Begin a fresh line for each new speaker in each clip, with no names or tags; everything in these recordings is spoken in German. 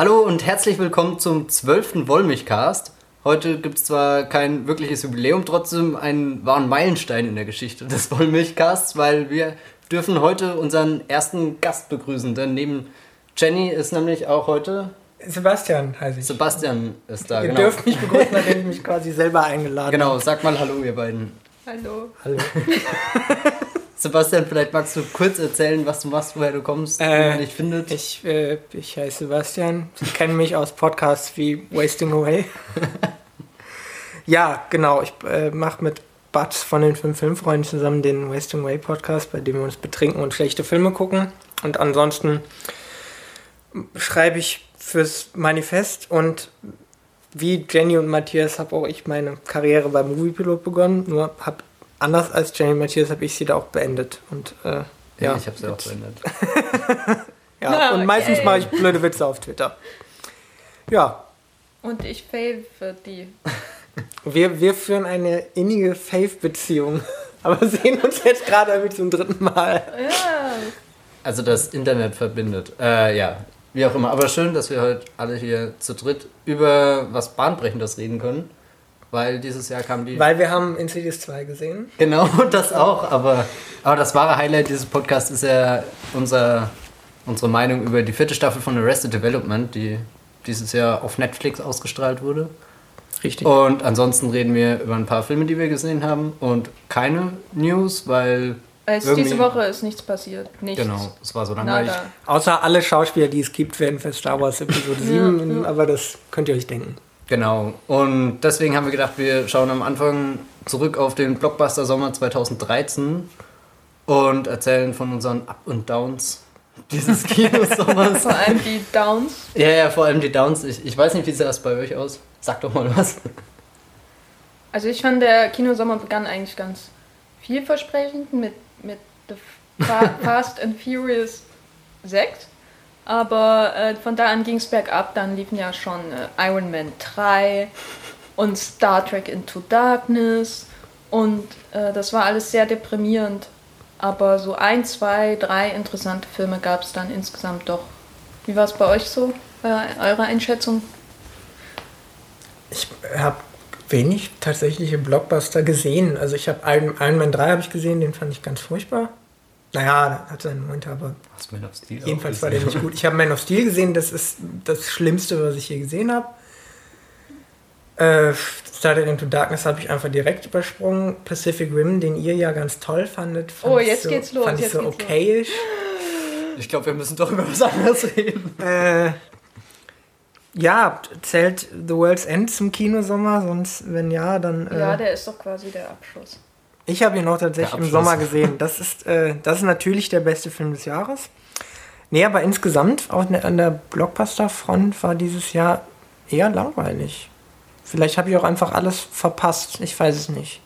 Hallo und herzlich willkommen zum 12. Wollmilchcast. Heute gibt es zwar kein wirkliches Jubiläum, trotzdem einen wahren Meilenstein in der Geschichte des Wollmilchcasts, weil wir dürfen heute unseren ersten Gast begrüßen, denn neben Jenny ist nämlich auch heute
Sebastian heiße ich.
Sebastian ist da,
Ihr
genau.
dürft mich begrüßen, nachdem ich mich quasi selber eingeladen
Genau,
habe.
sag mal Hallo, ihr beiden.
Hallo.
Hallo.
Sebastian, vielleicht magst du kurz erzählen, was du machst, woher du kommst, wie
Äh,
man dich findet.
Ich, äh, ich heiße Sebastian. Sie kennen mich aus Podcasts wie Wasting Away. ja, genau. Ich äh, mache mit Batz von den fünf Filmfreunden zusammen den Wasting Away Podcast, bei dem wir uns betrinken und schlechte Filme gucken. Und ansonsten schreibe ich fürs Manifest und wie Jenny und Matthias habe auch ich meine Karriere beim Moviepilot begonnen. Nur habe anders als Jenny Matthias habe ich sie da auch beendet. Und äh,
ja,
ja,
ich hab's ja auch verändert.
ja,
Na,
und meistens
okay.
mache ich blöde Witze auf Twitter. Ja,
Und ich fave die.
wir, wir führen eine innige Fave-Beziehung. Aber sehen uns jetzt gerade irgendwie zum dritten Mal.
Ja.
Also das Internet verbindet. Äh, ja, wie auch immer. Aber schön, dass wir heute alle hier zu dritt über was Bahnbrechendes reden können. Weil dieses Jahr kam die...
Weil wir haben Insidious 2 gesehen.
Genau, das auch. Aber, aber das wahre Highlight dieses Podcasts ist ja unser, unsere Meinung über die vierte Staffel von Arrested Development, die dieses Jahr auf Netflix ausgestrahlt wurde.
Richtig.
Und ansonsten reden wir über ein paar Filme, die wir gesehen haben. Und keine News, weil...
Es,
irgendwie-
diese Woche ist nichts passiert. Nichts.
Genau, es war so langweilig.
Außer alle Schauspieler, die es gibt, werden für Star Wars Episode 7. Aber das könnt ihr euch denken.
Genau. Und deswegen haben wir gedacht, wir schauen am Anfang zurück auf den Blockbuster Sommer 2013 und erzählen von unseren Up und Downs dieses Kinosommers.
Vor allem die Downs.
ja, ja, vor allem die Downs. Ich, ich weiß nicht, wie sah das bei euch aus? Sag doch mal was.
Also ich fand, der Kinosommer begann eigentlich ganz vielversprechend mit, mit The Fa Fast and Furious 6. Aber äh, von da an ging es bergab. Dann liefen ja schon äh, Iron Man 3 und Star Trek Into Darkness. Und äh, das war alles sehr deprimierend. Aber so ein, zwei, drei interessante Filme gab es dann insgesamt doch. Wie war es bei euch so, bei eurer Einschätzung?
Ich habe wenig tatsächliche Blockbuster gesehen. Also ich habe Iron, Iron Man 3 habe ich gesehen, den fand ich ganz furchtbar. Naja, hat seinen Moment, aber
Hast Man of Steel
jedenfalls
auch
war der nicht gut. Ich habe Man of Steel gesehen, das ist das Schlimmste, was ich je gesehen habe. Äh, Started Into Darkness habe ich einfach direkt übersprungen. Pacific Rim, den ihr ja ganz toll fandet, fand
Oh,
ich
jetzt
so,
geht's los,
Fand ich so
geht's los.
okayisch.
Ich glaube, wir müssen doch über was anderes reden.
Äh, ja, zählt The World's End zum Kinosommer? Sonst, wenn ja, dann. Äh,
Ja, der ist doch quasi der Abschluss.
Ich habe ihn auch tatsächlich im. Sommer gesehen. Das ist, äh, das ist natürlich der beste Film des Jahres. Nee, aber insgesamt, auch ne- an der Blockbuster-Front war dieses Jahr eher langweilig. Vielleicht habe ich auch einfach alles verpasst. Ich weiß es nicht.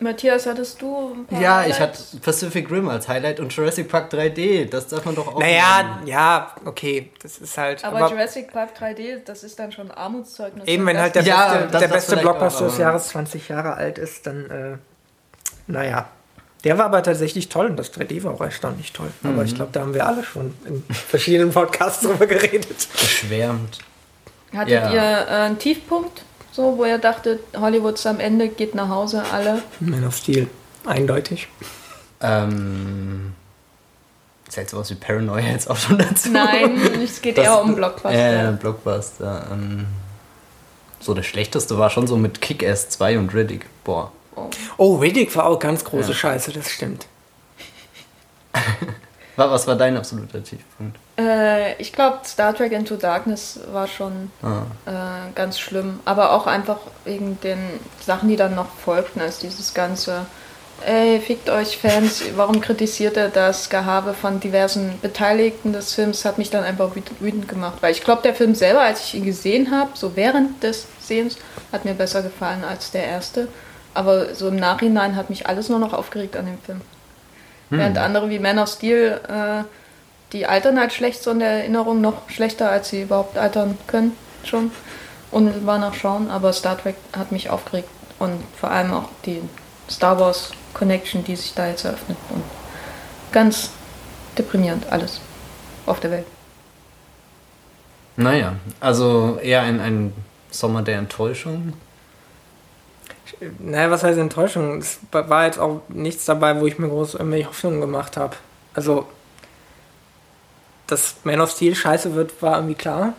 Matthias, hattest du ein paar
Ja, ich
Highlights?
hatte Pacific Rim als Highlight und Jurassic Park 3D. Das darf man doch auch
Naja,
nennen.
ja, okay. Das ist halt.
Aber,
aber
Jurassic Park 3D, das ist dann schon Armutszeugnis.
eben, wenn halt der
Ja,
beste,
das-
der
das
beste Blockbuster
auch,
des
aber-
Jahres 20 Jahre alt ist, dann. Äh, naja. Der war aber tatsächlich toll und das 3D war auch erstaunlich toll. Aber
Mhm.
ich glaube, da haben wir alle schon in verschiedenen Podcasts drüber geredet.
Geschwärmt.
Hattet
Ja.
ihr äh, einen Tiefpunkt, so, wo ihr dachtet, Hollywoods am Ende geht nach Hause, alle?
Man of Steel. Eindeutig.
Ähm. Zählt sowas wie Paranoia jetzt auch schon dazu?
Nein, es geht
Das-
eher um Blockbuster.
Äh, Blockbuster. Ähm, so der schlechteste war schon so mit Kick-Ass 2 und Riddick. Boah.
Oh.
Oh, Riddick war auch ganz große
Ja.
Scheiße, das stimmt.
Was war dein absoluter Tiefpunkt?
Äh, ich glaube, Star Trek Into Darkness war schon
Ah.
äh, ganz schlimm. Aber auch einfach wegen den Sachen, die dann noch folgten, als dieses ganze, ey, fickt euch Fans, warum kritisiert er das Gehabe von diversen Beteiligten des Films, hat mich dann einfach wüt- wütend gemacht. Weil ich glaube, der Film selber, als ich ihn gesehen habe, so während des Sehens, hat mir besser gefallen als der erste. Aber so im Nachhinein hat mich alles nur noch aufgeregt an dem Film. Während andere wie Man of Steel, äh, die altern halt schlecht so in der Erinnerung, noch schlechter, als sie überhaupt altern können, schon. Unmittelbar nachschauen, aber Star Trek hat mich aufgeregt. Und vor allem auch die Star Wars Connection, die sich da jetzt eröffnet. Und ganz deprimierend alles auf der Welt.
Naja, also eher ein, ein Sommer der Enttäuschung.
Naja, was heißt Enttäuschung? Es war jetzt auch nichts dabei, wo ich mir groß irgendwelche Hoffnungen gemacht habe. Also, dass Man of Steel scheiße wird, war irgendwie klar.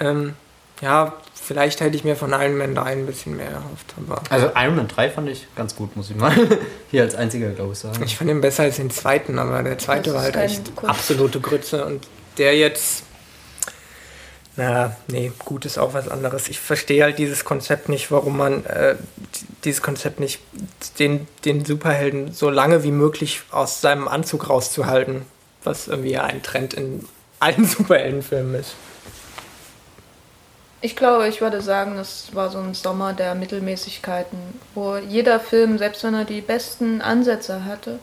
Ähm, ja, vielleicht hätte ich mir von Iron Man 3 ein bisschen mehr erhofft. Aber
Also Iron Man 3 fand ich ganz gut, muss ich mal hier als einziger, glaube ich, sagen.
ich fand ihn besser als den zweiten, aber der zweite war halt echt absolute Grütze. Und der jetzt, na, nee, gut ist auch was anderes. Ich verstehe halt dieses Konzept nicht, warum man äh, dieses Konzept nicht, den, den Superhelden so lange wie möglich aus seinem Anzug rauszuhalten, was irgendwie ja ein Trend in allen Superheldenfilmen ist.
Ich glaube, ich würde sagen, das war so ein Sommer der Mittelmäßigkeiten, wo jeder Film, selbst wenn er die besten Ansätze hatte,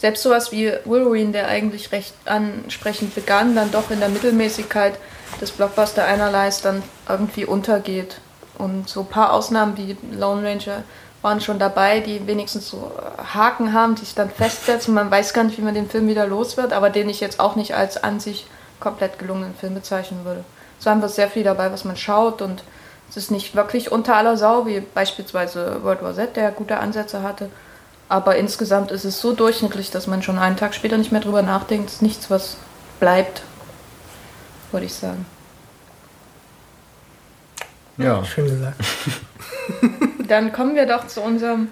selbst sowas wie Wolverine, der eigentlich recht ansprechend begann, dann doch in der Mittelmäßigkeit des Blockbuster einerleis dann irgendwie untergeht. Und so ein paar Ausnahmen wie Lone Ranger waren schon dabei, die wenigstens so Haken haben, die sich dann festsetzen. Man weiß gar nicht, wie man den Film wieder los wird, aber den ich jetzt auch nicht als an sich komplett gelungenen Film bezeichnen würde. So haben wir sehr viel dabei, was man schaut und es ist nicht wirklich unter aller Sau, wie beispielsweise World War Z, der gute Ansätze hatte. Aber insgesamt ist es so durchschnittlich, dass man schon einen Tag später nicht mehr drüber nachdenkt. Es ist nichts, was bleibt, würde ich sagen.
Ja.
Schön gesagt.
Dann kommen wir doch zu unserem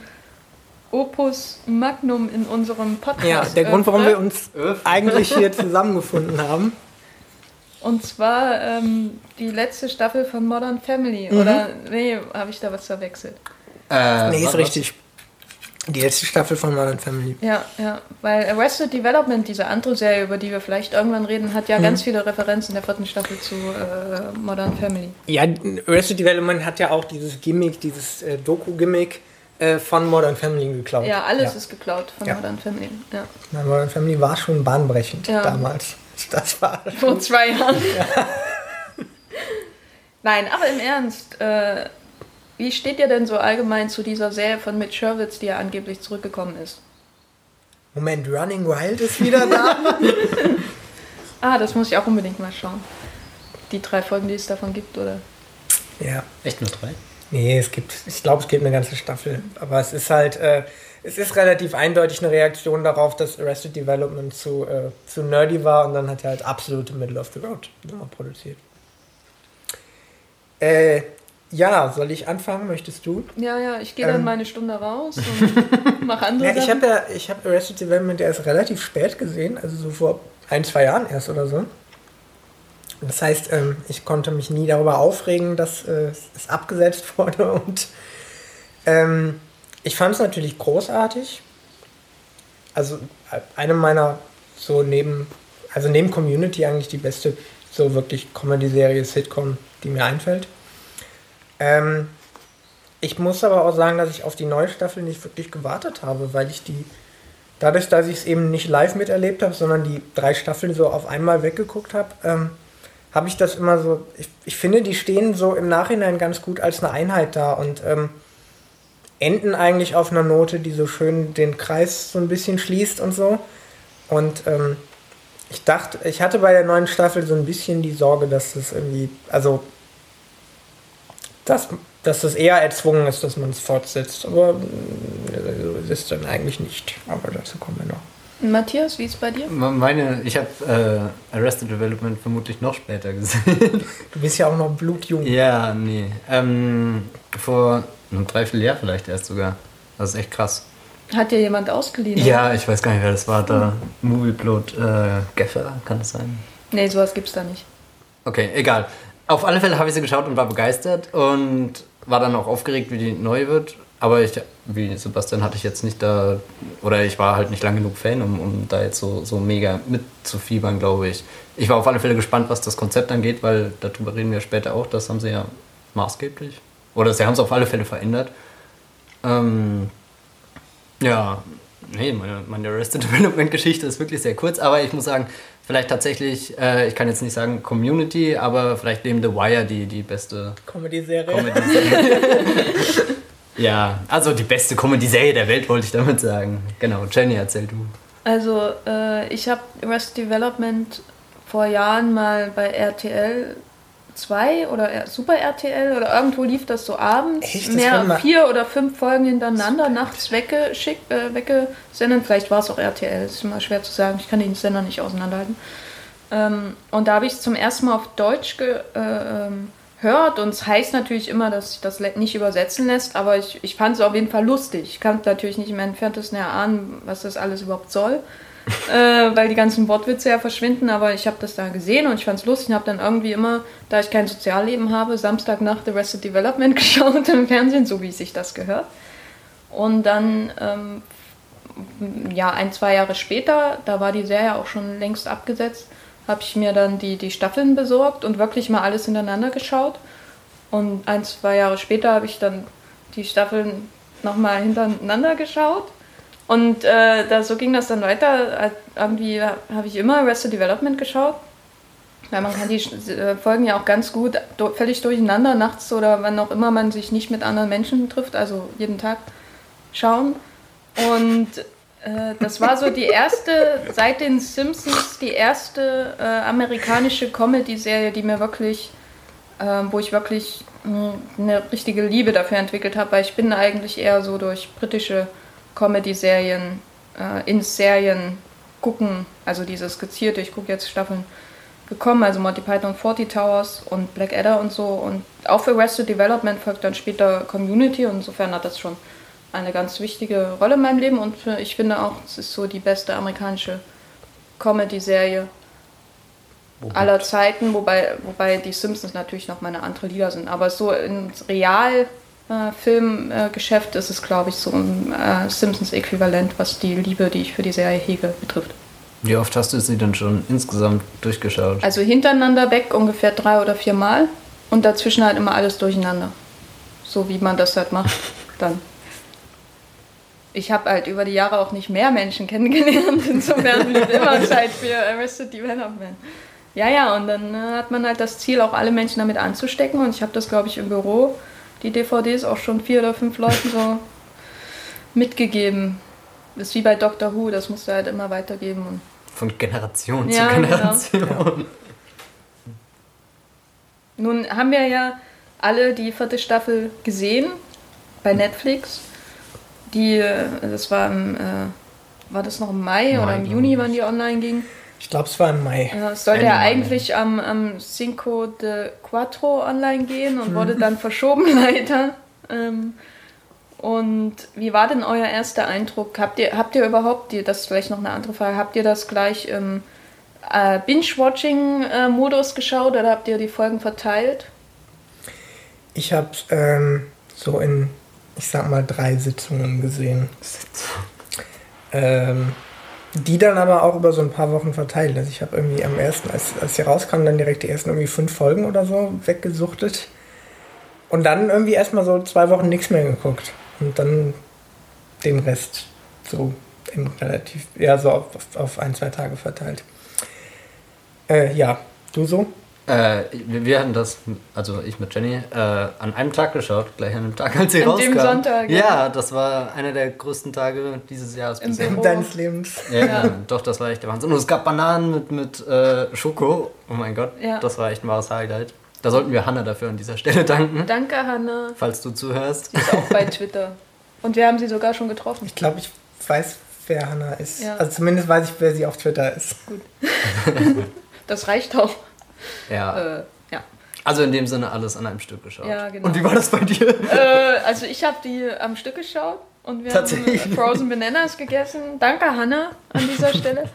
Opus Magnum in unserem Podcast.
Ja, der Grund, warum wir uns eigentlich hier zusammengefunden haben.
Und zwar ähm, die letzte Staffel von Modern Family.
Mhm.
Oder, nee, habe ich da was verwechselt?
Äh,
Nee,
was-
ist richtig. Die letzte Staffel von Modern Family.
Ja, ja, weil Arrested Development, diese andere Serie, über die wir vielleicht irgendwann reden, hat ja
Mhm.
ganz viele Referenzen in der vierten Staffel zu äh, Modern Family.
Ja, Arrested Development hat ja auch dieses Gimmick, dieses äh, Doku-Gimmick äh, von Modern Family geklaut.
Ja, alles ist geklaut von
Ja.
Modern Family. Ja.
Na, Modern Family war schon bahnbrechend
Ja.
damals. Das war.
Vor zwei Jahren. Nein, aber im Ernst, äh, wie steht ihr denn so allgemein zu dieser Serie von Mitch Sherwitz, die ja angeblich zurückgekommen ist?
Moment, Running Wild ist wieder da?
Ah, das muss ich auch unbedingt mal schauen. Die drei Folgen, die es davon gibt, oder?
ja.
Echt nur drei?
Nee, es gibt, ich glaube, es gibt eine ganze Staffel. Aber es ist halt, äh, es ist relativ eindeutig eine Reaktion darauf, dass Arrested Development zu, äh, zu nerdy war und dann hat er halt absolute Middle of the Road produziert. Äh, ja, soll ich anfangen? Möchtest du?
Ja, ja, ich gehe
Ähm.
dann meine Stunde raus und mache andere
Ja, ich habe ja, ich habe Arrested Development erst relativ spät gesehen, also so vor ein, zwei Jahren erst oder so. Das heißt, ähm, ich konnte mich nie darüber aufregen, dass äh, es abgesetzt wurde und ähm, ich fand es natürlich großartig. Also äh, eine meiner so neben, also neben Community eigentlich die beste so wirklich Comedy-Serie, Sitcom, die mir einfällt. Ähm, ich muss aber auch sagen, dass ich auf die neue Staffel nicht wirklich gewartet habe, weil ich die, dadurch, dass ich es eben nicht live miterlebt habe, sondern die drei Staffeln so auf einmal weggeguckt habe, ähm, habe ich das immer so, ich, ich finde, die stehen so im Nachhinein ganz gut als eine Einheit da und ähm, enden eigentlich auf einer Note, die so schön den Kreis so ein bisschen schließt und so. Und ähm, ich dachte, ich hatte bei der neuen Staffel so ein bisschen die Sorge, dass das irgendwie, also dass, dass das eher erzwungen ist, dass man es fortsetzt. Aber äh, so ist es dann eigentlich nicht. Aber dazu kommen wir noch.
Matthias, wie ist bei dir?
Meine, ich habe äh, Arrested Development vermutlich noch später gesehen.
Du bist ja auch noch blutjung.
ja, nee. Ähm, vor einem Dreivierteljahr vielleicht erst sogar. Das ist echt krass.
Hat dir jemand ausgeliehen?
Ja, ich weiß gar nicht, wer das war. Da Movieplot äh, Geffer, kann das sein?
Nee, sowas gibt's da nicht.
Okay, egal. Auf alle Fälle habe ich sie geschaut und war begeistert und war dann auch aufgeregt, wie die neu wird. Aber ich, wie Sebastian, hatte ich jetzt nicht da, oder ich war halt nicht lang genug Fan, um, um da jetzt so, so mega mitzufiebern, glaube ich. Ich war auf alle Fälle gespannt, was das Konzept angeht, weil darüber reden wir später auch. Das haben sie ja maßgeblich. Oder sie haben es auf alle Fälle verändert. Ähm, ja, nee, meine, meine Arrested Development Geschichte ist wirklich sehr kurz, aber ich muss sagen, vielleicht tatsächlich, äh, ich kann jetzt nicht sagen Community, aber vielleicht neben The Wire die, die beste
Comedy-Serie.
Comedy-Serie. ja, also die beste Comedy-Serie der Welt, wollte ich damit sagen. Genau, Jenny, erzähl du.
Also, äh, ich habe Arrested Development vor Jahren mal bei RTL 2 oder Super RTL oder irgendwo lief das so abends.
Echt? Das
Mehr, vier oder fünf Folgen hintereinander nachts weggeschickt, äh, weggesendet. Vielleicht war es auch RTL, ist immer schwer zu sagen. Ich kann den Sender nicht auseinanderhalten. Ähm, und da habe ich es zum ersten Mal auf Deutsch gehört äh, ähm, hört und es heißt natürlich immer, dass sich das nicht übersetzen lässt, aber ich, ich fand es auf jeden Fall lustig. Ich kann natürlich nicht im entferntesten erahnen, was das alles überhaupt soll, äh, weil die ganzen Wortwitze ja verschwinden, aber ich habe das da gesehen und ich fand es lustig und habe dann irgendwie immer, da ich kein Sozialleben habe, Samstagnacht Arrested Development geschaut im Fernsehen, so wie sich das gehört. Und dann, ähm, ja, ein, zwei Jahre später, da war die Serie auch schon längst abgesetzt, habe ich mir dann die, die Staffeln besorgt und wirklich mal alles hintereinander geschaut. Und ein, zwei Jahre später habe ich dann die Staffeln nochmal hintereinander geschaut. Und äh, da, so ging das dann weiter. Äh, Irgendwie habe ich immer Arrested Development geschaut. Weil man kann die äh, Folgen ja auch ganz gut do, völlig durcheinander nachts oder wann auch immer man sich nicht mit anderen Menschen trifft, also jeden Tag schauen. Und äh, das war so die erste, seit den Simpsons, die erste äh, amerikanische Comedy-Serie, die mir wirklich, äh, wo ich wirklich mh, eine richtige Liebe dafür entwickelt habe, weil ich bin eigentlich eher so durch britische Comedy-Serien äh, in Serien gucken, also diese skizzierte, ich gucke jetzt Staffeln gekommen, also Monty Python 40 Towers und Blackadder und so. Und auch für Arrested Development folgt dann später Community. Und insofern hat das schon eine ganz wichtige Rolle in meinem Leben. Und ich finde auch, es ist so die beste amerikanische Comedy-Serie aller Zeiten, wobei, wobei die Simpsons natürlich noch mal eine andere Liga sind. Aber so ins Realfilmgeschäft ist es, glaube ich, so ein äh, Simpsons-Äquivalent, was die Liebe, die ich für die Serie hege, betrifft.
Wie oft hast du sie denn schon insgesamt durchgeschaut?
Also hintereinander weg ungefähr drei oder vier Mal und dazwischen halt immer alles durcheinander. So wie man das halt macht dann. Ich habe halt über die Jahre auch nicht mehr Menschen kennengelernt, insofern blieb immer Zeit für Arrested Development. Ja, ja, und dann äh, hat man halt das Ziel, auch alle Menschen damit anzustecken und ich habe das, glaube ich, im Büro, die DVDs auch schon vier oder fünf Leuten so mitgegeben. Das ist wie bei Doctor Who, das musst du halt immer weitergeben und
Von Generation
Ja,
zu
genau.
Generation.
Nun haben wir ja alle die vierte Staffel gesehen bei Netflix. Die, äh, das war im, äh, war das noch im Mai,
Mai,
oder im Juni, wann die online ging?
Ich glaube, es war im Mai.
Ja, es sollte
Ende
ja
Mai.
eigentlich am, am Cinco de Quattro online gehen und wurde dann verschoben leider. Ähm, und wie war denn euer erster Eindruck? Habt ihr, habt ihr überhaupt, das ist vielleicht noch eine andere Frage, habt ihr das gleich im äh, Binge-Watching-Modus geschaut oder habt ihr die Folgen verteilt?
Ich habe ähm, so in, ich sag mal, drei Sitzungen gesehen. Ähm, die dann aber auch über so ein paar Wochen verteilt. Also ich habe irgendwie am ersten, als, als sie rauskam, dann direkt die ersten irgendwie fünf Folgen oder so weggesuchtet. Und dann irgendwie erstmal so zwei Wochen nichts mehr geguckt. Und dann den Rest so relativ, ja, so auf, auf ein, zwei Tage verteilt. Äh, ja, du so?
Äh, wir, wir hatten das, also ich mit Jenny, äh, an einem Tag geschaut, gleich an dem Tag, als sie
An
rauskam.
dem Sonntag, ja.
Ja, das war einer der größten Tage dieses Jahres
Im
bisher.
Büro.
Deines Lebens.
Ja,
Ja.
doch, das war echt der Wahnsinn. Und es gab Bananen mit, mit äh, Schoko. Oh mein Gott,
Ja.
das war echt ein wahres Highlight. Da sollten wir Hannah dafür an dieser Stelle danken,
Danke, Hanna.
falls du zuhörst.
Die ist auch bei Twitter. Und wir haben sie sogar schon getroffen.
Ich glaube, ich weiß, wer Hannah ist.
Ja.
Also zumindest weiß ich, wer sie auf Twitter ist.
Das reicht auch.
Ja,
Äh, ja.
also in dem Sinne alles an einem Stück geschaut.
Ja, genau.
Und wie war das bei dir?
Äh, also ich habe die am Stück geschaut und wir haben äh, Frozen Bananas gegessen. Danke, Hanna, an dieser Stelle.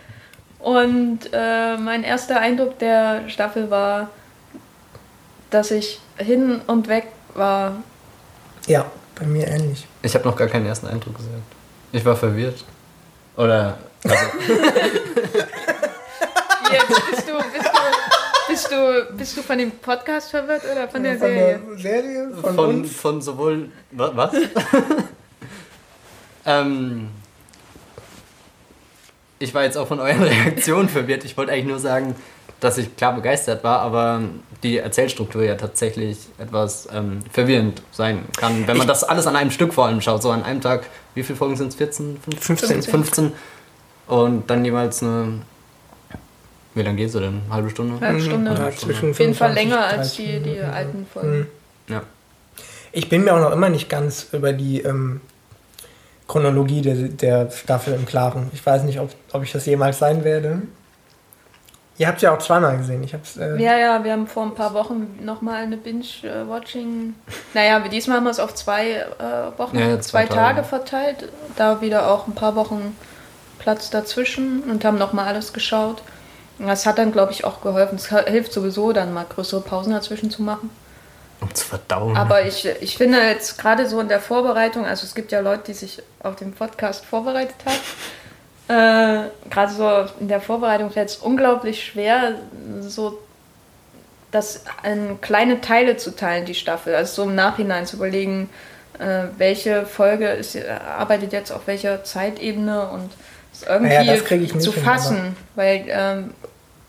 Und äh, mein erster Eindruck der Staffel war, dass ich hin und weg war.
Ja, bei mir ähnlich.
Ich habe noch gar keinen ersten Eindruck gesagt. Ich war verwirrt. Oder, also,
Jetzt bist du, bist du, bist du, von dem Podcast verwirrt oder von der
von
Serie?
der Serie, von,
von,
uns.
von sowohl. wa- Was? ähm, ich war jetzt auch von euren Reaktionen verwirrt. Ich wollte eigentlich nur sagen, dass ich klar begeistert war, aber die Erzählstruktur ja tatsächlich etwas ähm, verwirrend sein kann, wenn man das alles an einem Stück vor allem schaut. So an einem Tag, wie viele Folgen sind es? 14?
15.
15. Und dann jeweils eine Wie lange geht sie denn? Eine halbe Stunde?
Halbe Stunde.
Ja, zwischen
Auf jeden Fall
25,
länger als
30
die, die alten Folgen.
Mhm.
Ja.
Ich bin mir auch noch immer nicht ganz über die ähm, Chronologie der, der Staffel im Klaren. Ich weiß nicht, ob, ob ich das jemals sein werde. Ihr habt ja auch zweimal gesehen. Ich hab's, äh,
Ja, ja, wir haben vor ein paar Wochen nochmal eine Binge-Watching. Naja, diesmal haben wir es auf zwei äh, Wochen,
Ja, ja,
zwei,
zwei
Tage
Tage.
verteilt. Da wieder auch ein paar Wochen Platz dazwischen und haben nochmal alles geschaut. Das hat dann, glaube ich, auch geholfen. Es hilft sowieso, dann mal größere Pausen dazwischen zu machen.
Um zu verdauen.
Aber ich, ich finde jetzt gerade so in der Vorbereitung, also es gibt ja Leute, die sich auf den Podcast vorbereitet haben. Äh, gerade so in der Vorbereitung fällt es unglaublich schwer, so das in kleine Teile zu teilen, die Staffel. Also so im Nachhinein zu überlegen, äh, welche Folge ist, arbeitet jetzt auf welcher Zeitebene und irgendwie
Naja, das krieg ich nicht
zu
hin,
fassen. Weil ähm,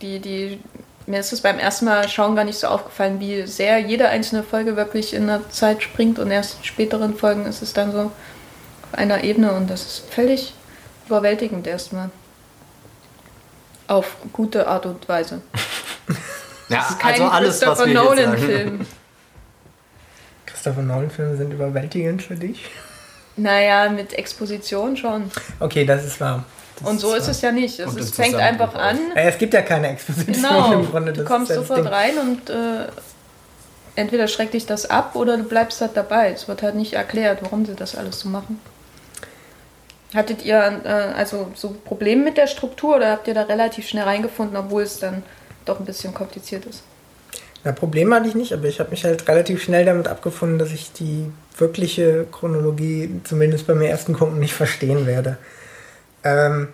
die, die, mir ist es beim ersten Mal schauen gar nicht so aufgefallen, wie sehr jede einzelne Folge wirklich in der Zeit springt und erst in späteren Folgen ist es dann so auf einer Ebene und das ist völlig überwältigend erstmal. Auf gute Art und Weise.
ja,
Es ist kein
also alles, was
Christopher
wir jetzt sagen.
Nolan-Film.
Christopher Nolan-Filme sind überwältigend für dich.
Naja, mit Exposition schon.
Okay, das ist wahr. Das
Und so ist es ja nicht. Es
im
fängt einfach an.
Äh, Es gibt ja keine Exposition
Genau.
im Grunde.
Du kommst sofort
Ding.
rein und äh, entweder schreckt dich das ab oder du bleibst halt dabei. Es wird halt nicht erklärt, warum sie das alles so machen. Hattet ihr äh, also so Probleme mit der Struktur oder habt ihr da relativ schnell reingefunden, obwohl es dann doch ein bisschen kompliziert ist?
Na, Probleme hatte ich nicht, aber ich habe mich halt relativ schnell damit abgefunden, dass ich die wirkliche Chronologie, zumindest beim ersten Gucken, nicht verstehen werde. Ähm,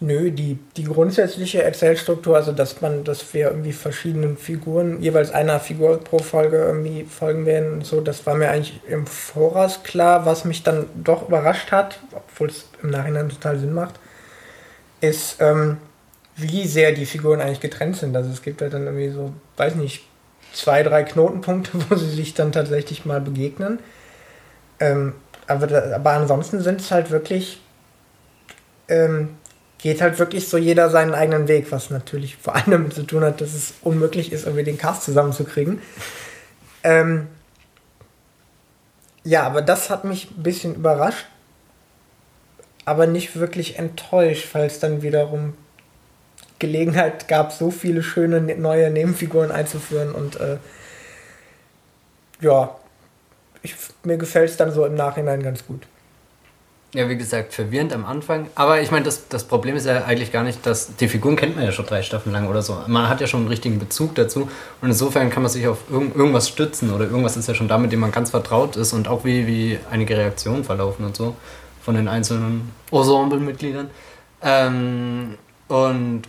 nö, die, die grundsätzliche Erzählstruktur, also dass man, dass wir irgendwie verschiedenen Figuren, jeweils einer Figur pro Folge irgendwie folgen werden und so, das war mir eigentlich im Voraus klar, was mich dann doch überrascht hat, obwohl es im Nachhinein total Sinn macht, ist, ähm, wie sehr die Figuren eigentlich getrennt sind. Also es gibt halt dann irgendwie so, weiß nicht, zwei, drei Knotenpunkte, wo sie sich dann tatsächlich mal begegnen. Ähm, aber, aber ansonsten sind es halt wirklich, ähm, geht halt wirklich so jeder seinen eigenen Weg, was natürlich vor allem damit zu tun hat, dass es unmöglich ist, irgendwie den Cast zusammenzukriegen. Ähm, ja, aber das hat mich ein bisschen überrascht, aber nicht wirklich enttäuscht, weil es dann wiederum Gelegenheit gab, so viele schöne ne- neue Nebenfiguren einzuführen und äh, ja, ich, mir gefällt es dann so im Nachhinein ganz gut.
Ja, wie gesagt, verwirrend am Anfang. Aber ich meine, das, das Problem ist ja eigentlich gar nicht, dass die Figuren kennt man ja schon drei Staffeln lang oder so. Man hat ja schon einen richtigen Bezug dazu. Und insofern kann man sich auf irgend, irgendwas stützen oder irgendwas ist ja schon da, mit dem man ganz vertraut ist und auch wie, wie einige Reaktionen verlaufen und so von den einzelnen Ensemble-Mitgliedern. Ähm, und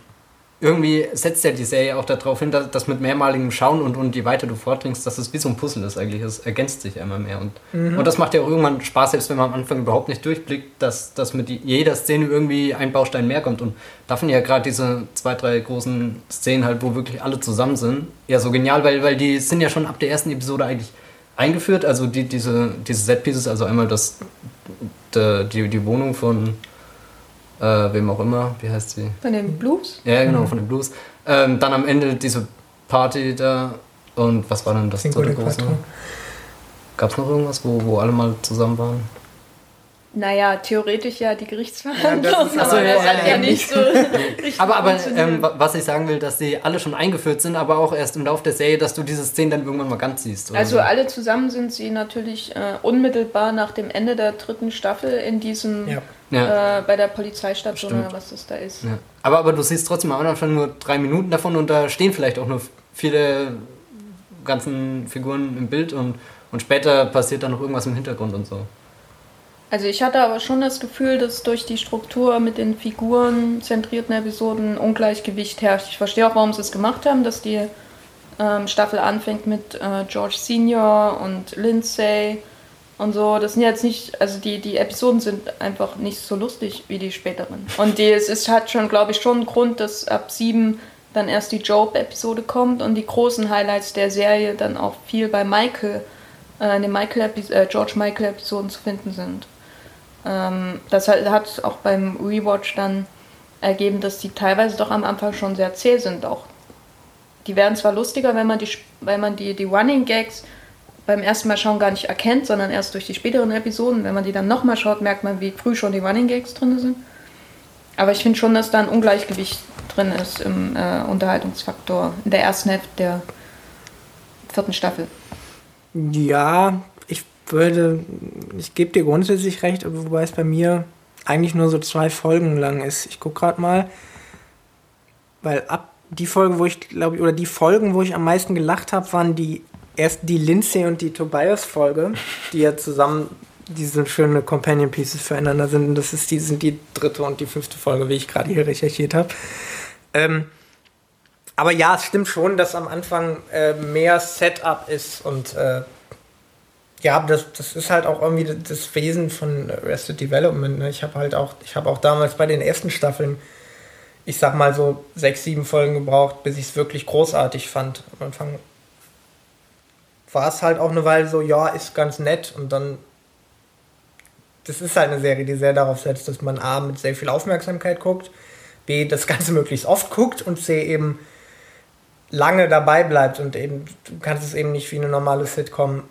irgendwie setzt ja die Serie auch darauf hin, dass, dass mit mehrmaligem Schauen und, und je weiter du vordringst, dass es wie so ein Puzzle ist eigentlich. Es ergänzt sich immer mehr. Und, und das macht ja auch irgendwann Spaß, selbst wenn man am Anfang überhaupt nicht durchblickt, dass, dass mit jeder Szene irgendwie ein Baustein mehr kommt. Und da finde ich ja gerade diese zwei, drei großen Szenen halt, wo wirklich alle zusammen sind, ja so genial, weil, weil die sind ja schon ab der ersten Episode eigentlich eingeführt. Also die, diese, diese Set-Pieces, also einmal das, die, die Wohnung von äh, wem auch immer, wie heißt sie?
Von den Blues?
Ja, genau, von den Blues. Ähm, dann am Ende diese Party da und was war dann das
Cinco
dritte große? Gab es noch irgendwas, wo, wo alle mal zusammen waren?
Naja, theoretisch ja die Gerichtsverhandlung,
Ja, das ist
das
ja,
hat ja
ja,
nicht so richtig
Aber, aber ähm, wa- was ich sagen will, dass sie alle schon eingeführt sind, aber auch erst im Laufe der Serie, dass du diese Szenen dann irgendwann mal ganz siehst. oder
Also
so.
alle zusammen sind sie natürlich äh, unmittelbar nach dem Ende der dritten Staffel in diesem
Ja.
ja.
äh, bei der Polizeistation
Stimmt.
oder was das da ist.
Ja. Aber, aber du siehst trotzdem am Anfang nur drei Minuten davon und da stehen vielleicht auch nur viele ganzen Figuren im Bild und, und später passiert dann noch irgendwas im Hintergrund und so.
Also ich hatte aber schon das Gefühl, dass durch die Struktur mit den Figuren zentrierten Episoden Ungleichgewicht herrscht. Ich verstehe auch, warum sie es gemacht haben, dass die ähm, Staffel anfängt mit äh, George Senior und Lindsay und so. Das sind jetzt nicht, also die, die Episoden sind einfach nicht so lustig wie die späteren. Und die, es ist, hat schon, glaube ich, schon einen Grund, dass ab sieben dann erst die Job-Episode kommt und die großen Highlights der Serie dann auch viel bei Michael, äh, den Michael äh, George Michael-Episoden zu finden sind. Ähm, das hat, auch beim Rewatch dann ergeben, dass die teilweise doch am Anfang schon sehr zäh sind. Auch die werden zwar lustiger, wenn man die, wenn man die, die Running Gags beim ersten Mal schauen gar nicht erkennt, sondern erst durch die späteren Episoden. Wenn man die dann nochmal schaut, merkt man, wie früh schon die Running Gags drin sind. Aber ich finde schon, dass da ein Ungleichgewicht drin ist im äh, Unterhaltungsfaktor in der ersten Hälfte der vierten Staffel.
Ja, würde, ich gebe dir grundsätzlich recht, wobei es bei mir eigentlich nur so zwei Folgen lang ist. Ich gucke gerade mal, weil ab die Folge, wo ich glaube, oder die Folgen, wo ich am meisten gelacht habe, waren die erst die Lindsay und die Tobias-Folge, die ja zusammen diese schöne Companion Pieces füreinander sind. Und das ist die, sind die dritte und die fünfte Folge, wie ich gerade hier recherchiert habe. Ähm, aber ja, es stimmt schon, dass am Anfang äh, mehr Setup ist und äh, ja, das, das ist halt auch irgendwie das Wesen von Arrested Development. Ne? Ich habe halt auch, ich habe auch damals bei den ersten Staffeln, ich sag mal so sechs, sieben Folgen gebraucht, bis ich es wirklich großartig fand. Am Anfang war es halt auch eine Weile so, ja, ist ganz nett und dann das ist halt eine Serie, die sehr darauf setzt, dass man A mit sehr viel Aufmerksamkeit guckt, B das Ganze möglichst oft guckt und C eben lange dabei bleibt und eben, du kannst es eben nicht wie eine normale Sitcom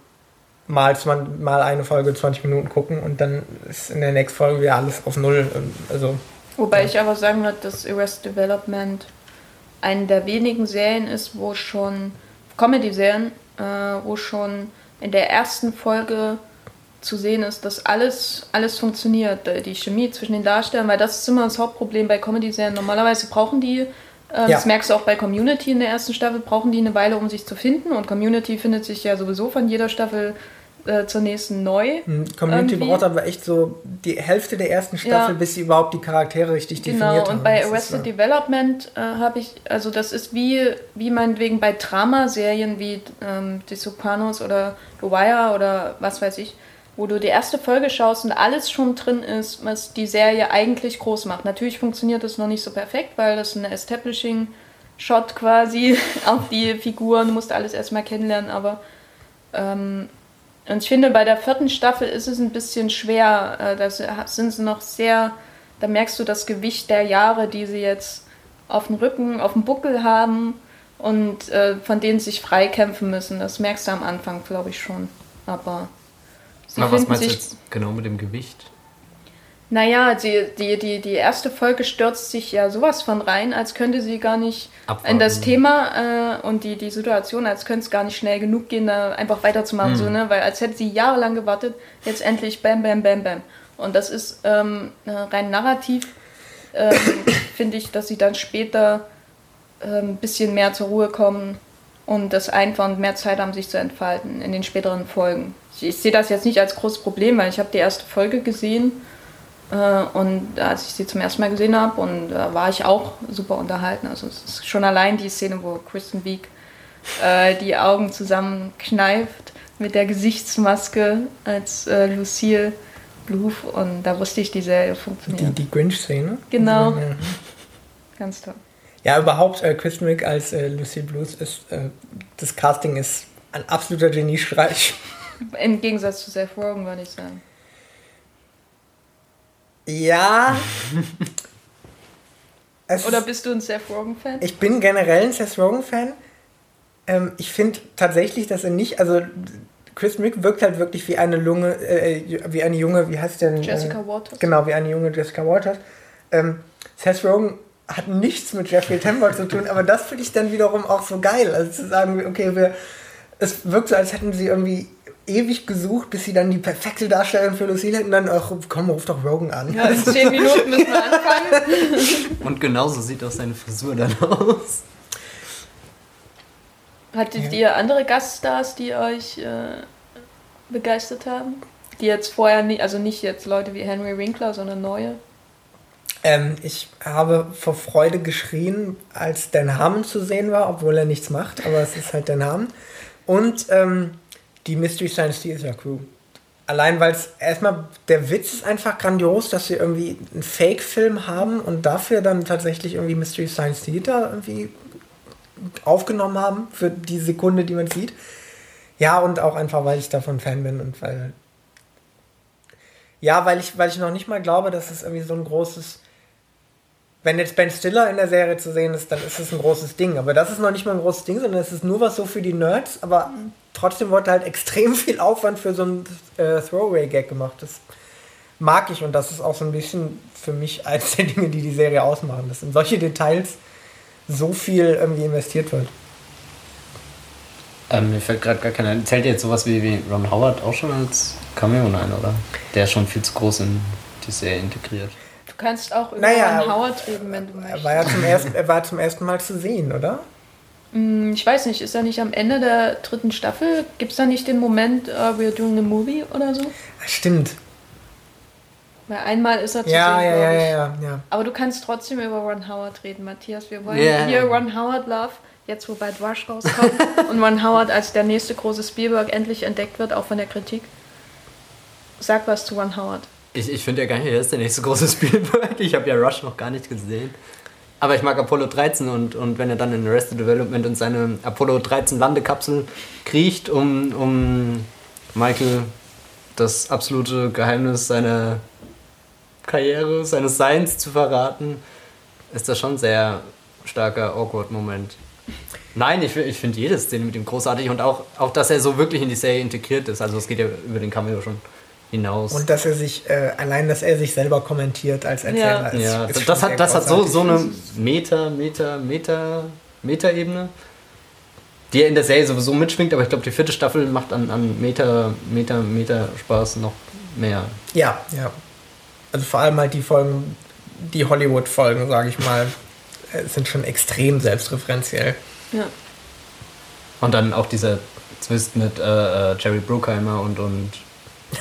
mal, mal eine Folge 20 Minuten gucken und dann ist in der nächsten Folge wieder alles auf Null. Also,
Wobei ja. ich aber sagen würde, dass Arrest Development eine der wenigen Serien ist, wo schon, Comedy-Serien, äh, wo schon in der ersten Folge zu sehen ist, dass alles, alles funktioniert, äh, die Chemie zwischen den Darstellern, weil das ist immer das Hauptproblem bei Comedy-Serien. Normalerweise brauchen die ähm, ja. Das merkst du auch bei Community in der ersten Staffel, brauchen die eine Weile, um sich zu finden. Und Community findet sich ja sowieso von jeder Staffel äh, zur nächsten neu.
Hm, Community irgendwie. braucht aber echt so die Hälfte der ersten Staffel, ja. bis sie überhaupt die Charaktere richtig genau. definiert
haben. Genau, und bei Arrested so. Development äh, habe ich, also das ist wie, wie meinetwegen bei Dramaserien wie ähm, Die Sopranos oder The Wire oder was weiß ich, wo du die erste Folge schaust und alles schon drin ist, was die Serie eigentlich groß macht. Natürlich funktioniert das noch nicht so perfekt, weil das ein Establishing-Shot quasi auf die Figuren, du musst alles erstmal kennenlernen, aber ähm, und ich finde, bei der vierten Staffel ist es ein bisschen schwer, äh, da sind sie noch sehr, da merkst du das Gewicht der Jahre, die sie jetzt auf dem Rücken, auf dem Buckel haben und äh, von denen sie sich freikämpfen müssen. Das merkst du am Anfang, glaube ich schon. Aber
Sie Na, was meinst du jetzt genau mit dem Gewicht?
Naja, die, die, die, die erste Folge stürzt sich ja sowas von rein, als könnte sie gar nicht Abwarten. in das Thema äh, und die, die Situation, als könnte es gar nicht schnell genug gehen, da einfach weiterzumachen. Hm. So, ne? Weil als hätte sie jahrelang gewartet, jetzt endlich bam, bam, bam, bam. Und das ist ähm, rein narrativ, ähm, finde ich, dass sie dann später ein ähm, bisschen mehr zur Ruhe kommen und das einfach und mehr Zeit haben, sich zu entfalten in den späteren Folgen. Ich, ich sehe das jetzt nicht als großes Problem, weil ich habe die erste Folge gesehen äh, und als ich sie zum ersten Mal gesehen habe und da äh, war ich auch super unterhalten. Also es ist schon allein die Szene, wo Kristen Wiig äh, die Augen zusammenkneift mit der Gesichtsmaske als äh, Lucille Bluth und da wusste ich, die Serie funktioniert.
Die, die Grinch-Szene?
Genau. Ja. Ganz toll.
Ja, überhaupt, äh, Kristen Wiig als äh, Lucy Blues ist, äh, das Casting ist ein absoluter Geniestreich.
Im Gegensatz zu Seth Rogen, würde ich sagen.
Ja.
Oder bist du ein Seth Rogen-Fan?
Ich bin generell ein Seth Rogen-Fan. Ähm, ich finde tatsächlich, dass er nicht, also Chris Mick wirkt halt wirklich wie eine Lunge, äh, wie eine junge, wie heißt denn?
Jessica äh, Waters.
Genau, wie eine junge Jessica Waters. Ähm, Seth Rogen hat nichts mit Jeffrey Tambor zu tun, aber das finde ich dann wiederum auch so geil. Also zu sagen, okay, wir, es wirkt so, als hätten sie irgendwie ewig gesucht, bis sie dann die perfekte Darstellung für Lucille hätten, dann auch, komm, ruf doch Rogan an.
Ja, in zehn Minuten müssen wir anfangen.
Und genauso sieht auch seine Frisur dann aus.
Hattet ja. ihr andere Gaststars, die euch äh, begeistert haben? Die jetzt vorher nicht, also nicht jetzt Leute wie Henry Winkler, sondern neue?
Ähm, ich habe vor Freude geschrien, als Dan Harmon zu sehen war, obwohl er nichts macht, aber es ist halt Dan Harmon. Und ähm, die Mystery Science Theater Crew. Allein weil es erstmal, der Witz ist einfach grandios, dass sie irgendwie einen Fake-Film haben und dafür dann tatsächlich irgendwie Mystery Science Theater irgendwie aufgenommen haben für die Sekunde, die man sieht. Ja, und auch einfach, weil ich davon Fan bin und weil. Ja, weil ich, weil ich noch nicht mal glaube, dass es irgendwie so ein großes wenn jetzt Ben Stiller in der Serie zu sehen ist, dann ist es ein großes Ding. Aber das ist noch nicht mal ein großes Ding, sondern es ist nur was so für die Nerds. Aber trotzdem wurde halt extrem viel Aufwand für so einen äh, Throwaway-Gag gemacht. Das mag ich und das ist auch so ein bisschen für mich eines der Dinge, die die Serie ausmachen, dass in solche Details so viel irgendwie investiert wird.
Ähm, mir fällt gerade gar keiner. Zählt jetzt sowas wie, wie Ron Howard auch schon als Cameo? Nein, oder? Der ist schon viel zu groß in die Serie integriert.
Du kannst auch über
Naja,
Ron Howard reden, wenn du
Er
möchtest.
war ja zum ersten, er war zum ersten Mal zu sehen, oder?
Hm, Ich weiß nicht, ist er nicht am Ende der dritten Staffel? Gibt es da nicht den Moment, uh, we're doing a movie oder so?
Ah, Stimmt.
Weil einmal ist er zu
Ja,
sehen,
ja, ja, ja, ja, ja.
Aber du kannst trotzdem über Ron Howard reden, Matthias. Wir wollen
Ja.
hier Ron Howard Love, jetzt wo bald Rush rauskommt und Ron Howard als der nächste große Spielberg endlich entdeckt wird, auch von der Kritik. Sag was zu Ron Howard.
Ich, ich finde ja gar nicht, er ist der nächste große Spielberg. Ich habe ja Rush noch gar nicht gesehen. Aber ich mag Apollo 13 und, und wenn er dann in Arrested Development in seine Apollo 13 Landekapsel kriecht, um, um Michael das absolute Geheimnis seiner Karriere, seines Seins zu verraten, ist das schon ein sehr starker Awkward-Moment. Nein, ich, ich finde jede Szene mit ihm großartig und auch, auch, dass er so wirklich in die Serie integriert ist. Also es geht ja über den Cameo schon hinaus.
Und dass er sich, äh, allein, dass er sich selber kommentiert als Erzähler. ist-
Ja,
ist
das hat, das hat so, so eine Meta, Meta, Meta, Meta-Ebene, die er in der Serie sowieso mitschwingt, aber ich glaube, die vierte Staffel macht an, an Meta, Meta, Meta Spaß noch mehr.
Ja, ja. Also vor allem halt die Folgen, die Hollywood-Folgen, sage ich mal, äh, sind schon extrem selbstreferenziell.
Ja.
Und dann auch dieser Twist mit äh, äh, Jerry Bruckheimer und, und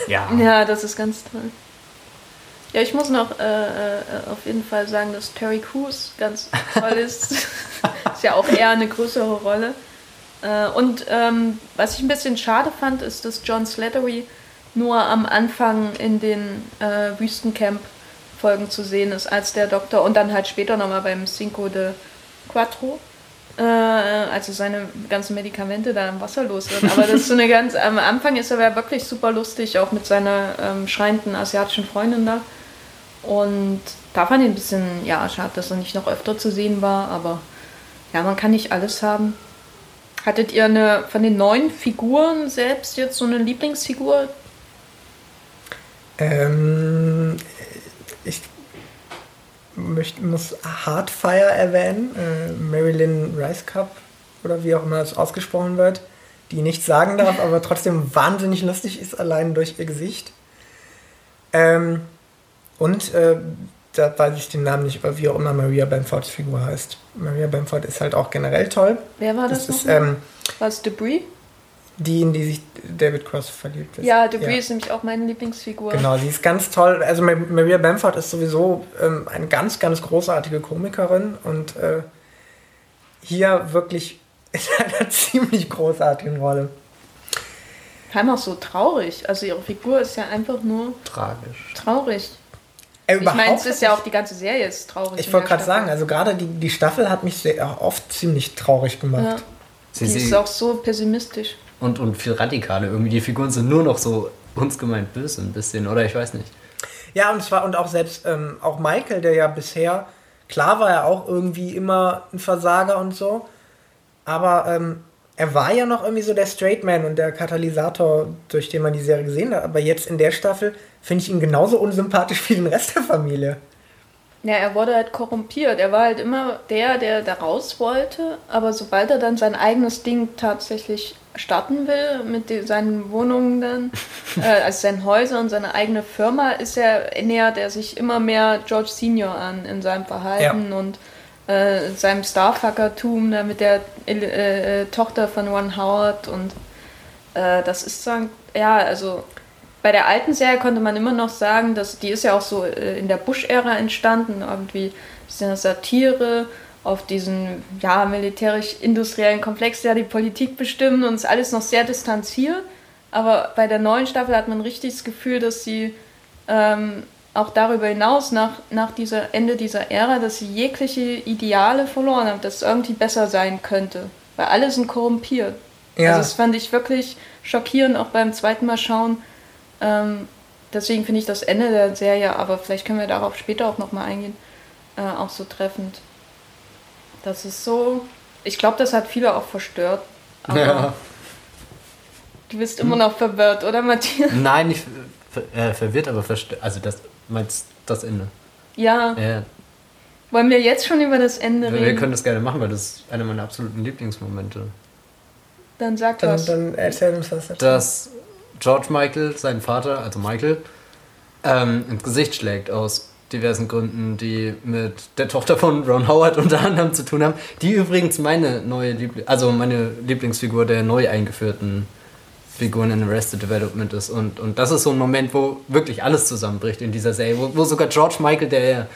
ja.
Ja, das ist ganz toll. Ja, ich muss noch äh, äh, auf jeden Fall sagen, dass Terry Crews ganz toll ist. ist ja auch eher eine größere Rolle. Äh, und ähm, was ich ein bisschen schade fand, ist, dass John Slattery nur am Anfang in den äh, Wüstencamp-Folgen zu sehen ist als der Doktor und dann halt später nochmal beim Cinco de Quattro. Äh, also seine ganzen Medikamente da im Wasser los sind. Aber das ist so eine ganz, am Anfang ist er ja wirklich super lustig, auch mit seiner ähm, schreienden asiatischen Freundin da. Und da fand ich ein bisschen, ja, schade, dass er nicht noch öfter zu sehen war, aber ja, man kann nicht alles haben. Hattet ihr eine von den neuen Figuren selbst jetzt so eine Lieblingsfigur?
Ähm, möchte, muss Hardfire erwähnen, äh, Marilyn Rice Cup oder wie auch immer das ausgesprochen wird, die nichts sagen darf, aber trotzdem wahnsinnig lustig ist, allein durch ihr Gesicht. Ähm, und äh, da weiß ich den Namen nicht, wie auch immer Maria Bamfords Figur heißt. Maria Bamford ist halt auch generell toll.
Wer war das,
Das ist ähm,
war es Debris?
Die, in die sich David Cross verliebt ist.
Ja, Debris ist nämlich auch meine Lieblingsfigur.
Genau, sie ist ganz toll. Also Ma- Maria Bamford ist sowieso ähm, eine ganz, ganz großartige Komikerin und äh, hier wirklich in einer ziemlich großartigen Rolle.
Vor allem auch so traurig. Also ihre Figur ist ja einfach nur
Tragisch.
traurig.
Äh,
Ich meine, es ist ja auch die ganze Serie ist traurig.
Ich wollte gerade sagen, also gerade die, die Staffel hat mich sehr oft ziemlich traurig
Ja,
gemacht.
Sie,
die
sie,
ist auch so pessimistisch.
Und, und viel radikaler irgendwie. Die Figuren sind nur noch so uns gemeint böse ein bisschen, oder ich weiß nicht.
Ja, und zwar und auch selbst ähm, auch Michael, der ja bisher, klar war er auch irgendwie immer ein Versager und so, aber ähm, er war ja noch irgendwie so der Straight Man und der Katalysator, durch den man die Serie gesehen hat. Aber jetzt in der Staffel finde ich ihn genauso unsympathisch wie den Rest der Familie.
Ja, er wurde halt korrumpiert. Er war halt immer der, der da raus wollte, aber sobald er dann sein eigenes Ding tatsächlich starten will, mit den, seinen Wohnungen dann, äh, also seinen Häusern und seine eigene Firma, ist er, nähert er sich immer mehr George Senior an in seinem Verhalten und äh, seinem Starfuckertum da mit der äh, äh, Tochter von Ron Howard. Und äh, das ist sagen, ja, also bei der alten Serie konnte man immer noch sagen, dass die ist ja auch so äh, in der Bush-Ära entstanden, irgendwie ist ja eine Satire auf diesen ja, militärisch-industriellen Komplex, der die Politik bestimmt und ist alles noch sehr distanziert. Aber bei der neuen Staffel hat man richtig das Gefühl, dass sie ähm, auch darüber hinaus, nach, nach dieser Ende dieser Ära, dass sie jegliche Ideale verloren haben, dass es irgendwie besser sein könnte. Weil alle sind korrumpiert.
Ja.
Also das fand ich wirklich schockierend, auch beim zweiten Mal schauen. Ähm, deswegen finde ich das Ende der Serie, aber vielleicht können wir darauf später auch nochmal eingehen, äh, auch so treffend. Das ist so. Ich glaube, das hat viele auch verstört. Aber
Ja.
du bist immer noch verwirrt, oder Matthias?
Nein, nicht ver äh, verwirrt, aber verstört. Also das meinst das Ende.
Ja.
Ja.
Wollen wir jetzt schon über das Ende
Wir
reden?
können das gerne machen, weil das ist einer meiner absoluten Lieblingsmomente.
Dann sag
Dann,
was.
dann erzähl uns was dazu.
Dass George Michael, seinen Vater, also Michael, ähm, ins Gesicht schlägt aus diversen Gründen, die mit der Tochter von Ron Howard unter anderem zu tun haben, die übrigens meine neue Liebling also meine Lieblingsfigur der neu eingeführten Figuren in Arrested Development ist. Und, und das ist so ein Moment, wo wirklich alles zusammenbricht in dieser Serie, wo, wo sogar George Michael, der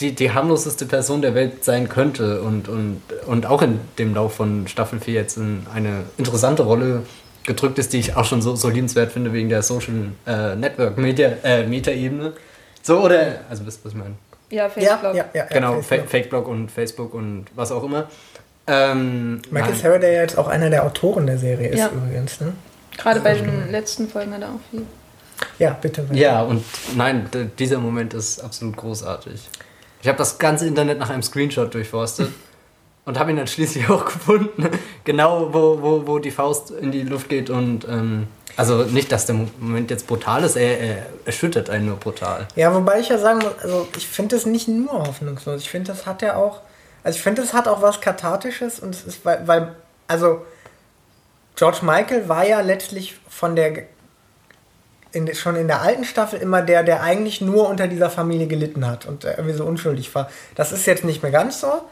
die, die harmloseste Person der Welt sein könnte und, und, und auch in dem Lauf von Staffel 4 jetzt in eine interessante Rolle gedrückt ist, die ich auch schon so, so liebenswert finde wegen der Social äh, Network Media, äh, Meta-Ebene. So, oder, also wisst ihr, was ich meine?
ja, Facebook.
ja, ja.
Genau,
ja,
Fa
Facebook.
Fake-Blog und Facebook und was auch immer. Ähm,
Michael
nein.
Cera, der ja jetzt auch einer der Autoren der Serie ist
Ja.
übrigens, ne?
Gerade bei den letzten Folgen hat er auch viel.
Ja, bitte.
Ja, und nein, dieser Moment ist absolut großartig. Ich habe das ganze Internet nach einem Screenshot durchforstet und habe ihn dann schließlich auch gefunden. genau, wo, wo, wo die Faust in die Luft geht und ähm, also nicht, dass der Moment jetzt brutal ist, er, er erschüttert einen nur brutal.
Ja, wobei ich ja sagen muss, also ich finde das nicht nur hoffnungslos. Ich finde, das hat ja auch, also ich finde, das hat auch was Kathartisches und es ist, weil, weil, also George Michael war ja letztlich von der, in, schon in der alten Staffel immer der, der eigentlich nur unter dieser Familie gelitten hat und irgendwie so unschuldig war. Das ist jetzt nicht mehr ganz so,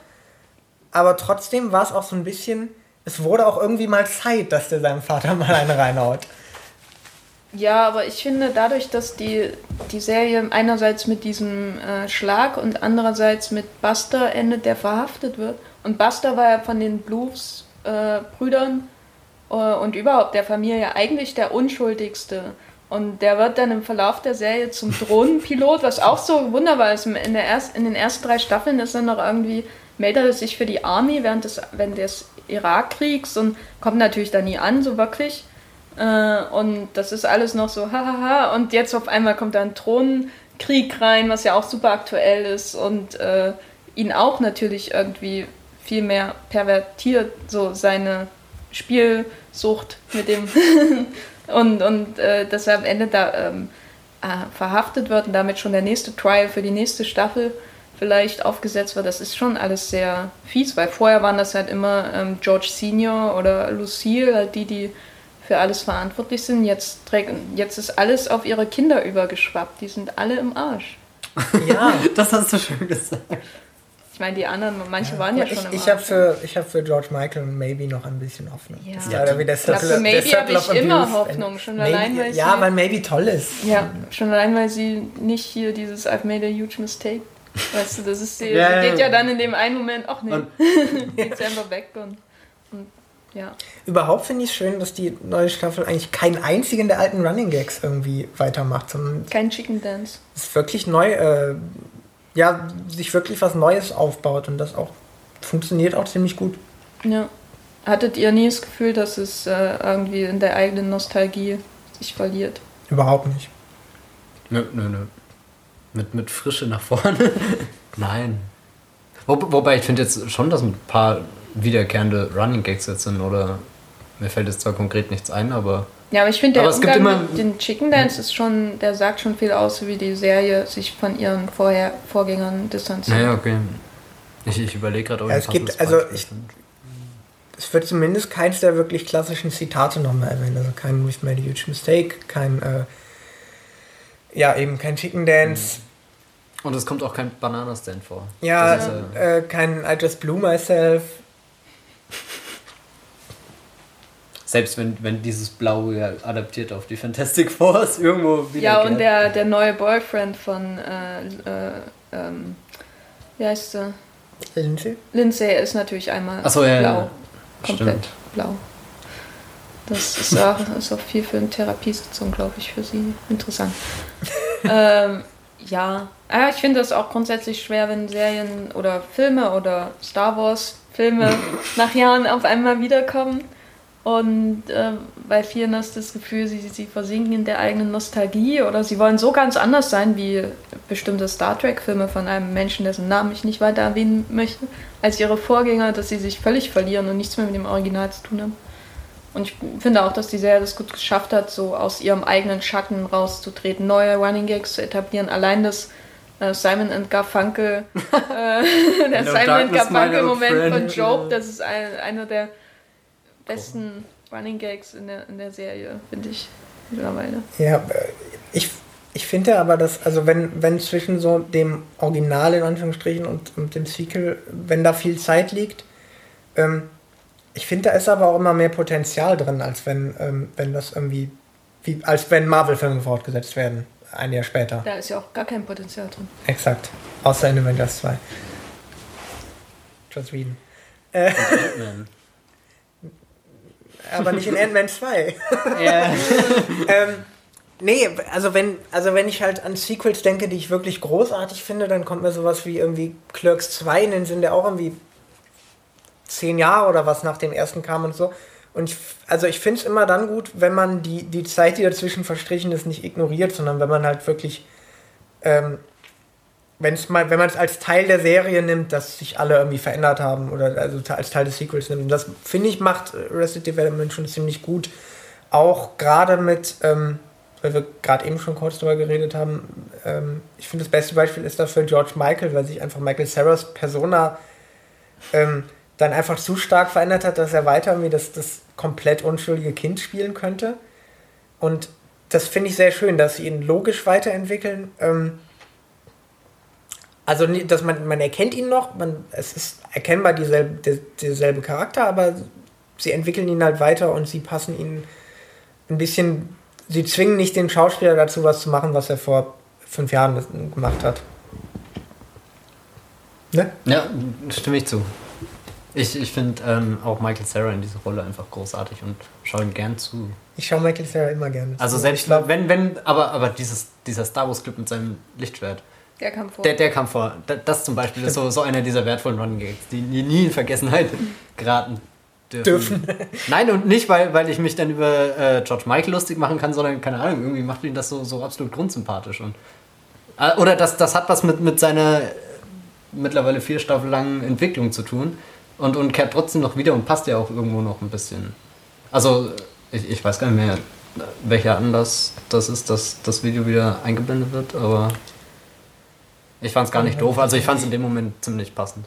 aber trotzdem war es auch so ein bisschen, es wurde auch irgendwie mal Zeit, dass der seinem Vater mal eine reinhaut.
Ja, aber ich finde, dadurch, dass die, die Serie einerseits mit diesem äh, Schlag und andererseits mit Buster endet, der verhaftet wird. Und Buster war ja von den Blues-Brüdern äh, und überhaupt der Familie eigentlich der Unschuldigste. Und der wird dann im Verlauf der Serie zum Drohnenpilot, was auch so wunderbar ist. In, der erst, in den ersten drei Staffeln ist er noch irgendwie, meldet er sich für die Army während des, während des Irakkriegs und kommt natürlich da nie an, so wirklich. Äh, und das ist alles noch so, hahaha. Und jetzt auf einmal kommt da ein Thronenkrieg rein, was ja auch super aktuell ist und äh, ihn auch natürlich irgendwie viel mehr pervertiert, so seine Spielsucht mit dem. und und äh, dass er am Ende da ähm, äh, verhaftet wird und damit schon der nächste Trial für die nächste Staffel vielleicht aufgesetzt wird, das ist schon alles sehr fies, weil vorher waren das halt immer ähm, George Senior oder Lucille, halt die, die für alles verantwortlich sind. Jetzt, trägt, jetzt ist alles auf ihre Kinder übergeschwappt. Die sind alle im Arsch.
Ja,
Das hast du schön gesagt.
Ich meine, die anderen, manche waren ja
ich,
schon im
ich
Arsch.
habe für, ich hab für George Michael und Maybe noch ein bisschen Hoffnung.
Ja.
Das leider wie der
Ich glaub,
Circle-
für Maybe habe ich immer. Hoffnung, schon
Maybe,
allein, weil
Ja,
sie-
weil Maybe toll ist.
Ja, schon allein, weil sie nicht hier dieses I've made a huge mistake. Weißt du, das ist die,
Ja,
sie geht
ja.
dann in dem einen Moment auch nicht.
Und-
geht sie einfach weg und, und ja.
Überhaupt finde ich es schön, dass die neue Staffel eigentlich keinen einzigen der alten Running Gags irgendwie weitermacht, sondern
Kein Chicken Dance.
es ist wirklich neu, äh, ja, sich wirklich was Neues aufbaut und das auch funktioniert auch ziemlich gut.
Ja. Hattet ihr nie das Gefühl, dass es äh, irgendwie in der eigenen Nostalgie sich verliert?
Überhaupt nicht.
Nö, nö, nö. Mit, mit Frische nach vorne. Nein. Wo, wobei ich finde jetzt schon, dass ein paar wiederkehrende Running Gags jetzt sind, oder mir fällt jetzt zwar konkret nichts ein, aber
Ja, aber ich finde, der
Aber es gibt
Umgang
immer-
mit den Chicken Dance ist schon, der sagt schon viel aus, wie die Serie sich von ihren Vorher Vorgängern distanziert.
naja, okay. Ich, ich überlege gerade, ob
Ja, es gibt- also ich-
finde.
Es wird zumindest keins der wirklich klassischen Zitate nochmal erwähnt. Also kein We've made a huge mistake, kein, äh, ja, eben kein Chicken Dance.
Und es kommt auch kein Bananastand vor.
Ja,
ist, äh,
äh, kein I just blew myself.
selbst wenn, wenn dieses Blau ja adaptiert auf die Fantastic Force irgendwo wieder.
Ja, und der, der neue Boyfriend von, äh, äh, ähm, wie heißt sie?
Lindsay?
Lindsay ist natürlich einmal
Ach so, ja,
blau.
ja.
Komplett
Stimmt.
blau. Das ist auch, ist auch viel für eine Therapiesitzung, glaube ich, für sie interessant. ähm, ja, aber ich finde das auch grundsätzlich schwer, wenn Serien oder Filme oder Star Wars Filme nach Jahren auf einmal wiederkommen. Und äh, bei vielen hast du das Gefühl, sie, sie versinken in der eigenen Nostalgie oder sie wollen so ganz anders sein wie bestimmte Star Trek-Filme von einem Menschen, dessen Namen ich nicht weiter erwähnen möchte, als ihre Vorgänger, dass sie sich völlig verlieren und nichts mehr mit dem Original zu tun haben. Und ich finde auch, dass die Serie das gut geschafft hat, so aus ihrem eigenen Schatten rauszutreten, neue Running Gags zu etablieren. Allein das äh, Simon and Garfunkel, äh, der Simon and Garfunkel-Moment von Job, das ist ein, einer der besten Running Gags in der, in der Serie, finde ich mittlerweile.
Ja, äh, ich, ich finde aber, dass, also wenn, wenn zwischen so dem Original in Anführungsstrichen und, und dem Sequel, wenn da viel Zeit liegt, ähm, ich finde, da ist aber auch immer mehr Potenzial drin, als wenn, ähm, wenn das irgendwie, wie, als wenn Marvel-Filme fortgesetzt werden, ein Jahr später.
Da ist ja auch gar kein Potenzial drin.
Exakt. Außer in Avengers 2. Joss Whedon. Äh, aber nicht in Ant-Man 2. Ja. ähm, nee, also wenn, also wenn ich halt an Sequels denke, die ich wirklich großartig finde, dann kommt mir sowas wie irgendwie Clerks 2 in den Sinn, der auch irgendwie zehn Jahre oder was nach dem ersten kam und so. Und ich, also ich finde es immer dann gut, wenn man die, die Zeit, die dazwischen verstrichen ist, nicht ignoriert, sondern wenn man halt wirklich, ähm, wenn's mal, wenn man es als Teil der Serie nimmt, dass sich alle irgendwie verändert haben oder also als Teil des Sequels nimmt. Und das finde ich macht Resident Development schon ziemlich gut. Auch gerade mit, ähm, weil wir gerade eben schon kurz darüber geredet haben, ähm, ich finde das beste Beispiel ist dafür George Michael, weil sich einfach Michael Sarahs Persona ähm, dann einfach zu stark verändert hat, dass er weiter irgendwie das, das komplett unschuldige Kind spielen könnte. Und das finde ich sehr schön, dass sie ihn logisch weiterentwickeln. Ähm, also, dass man, man erkennt ihn noch, man, es ist erkennbar dieselbe, der, derselbe Charakter, aber sie entwickeln ihn halt weiter und sie passen ihn ein bisschen, sie zwingen nicht den Schauspieler dazu, was zu machen, was er vor fünf Jahren gemacht hat.
Ne? Ja, stimme ich zu. Ich, ich finde ähm, auch Michael Sarah in dieser Rolle einfach großartig und schaue ihm gern zu.
Ich schaue Michael Sarah immer gerne
Also selbst glaub, wenn, wenn, aber, aber dieses, dieser Star Wars Clip mit seinem Lichtschwert.
Der kam vor.
Der, der kam vor. Das zum Beispiel ist so, so einer dieser wertvollen Running Gags, die nie in Vergessenheit geraten dürfen. dürfen. Nein, und nicht, weil, weil ich mich dann über äh, George Michael lustig machen kann, sondern, keine Ahnung, irgendwie macht ihn das so, so absolut grundsympathisch. Und, äh, oder das, das hat was mit, mit seiner mittlerweile vier Staffel langen Entwicklung zu tun und, und kehrt trotzdem noch wieder und passt ja auch irgendwo noch ein bisschen. Also, ich, ich weiß gar nicht mehr, welcher Anlass das ist, dass das Video wieder eingeblendet wird, aber ich fand es gar nicht doof. Also, ich fand es in dem Moment ziemlich passend.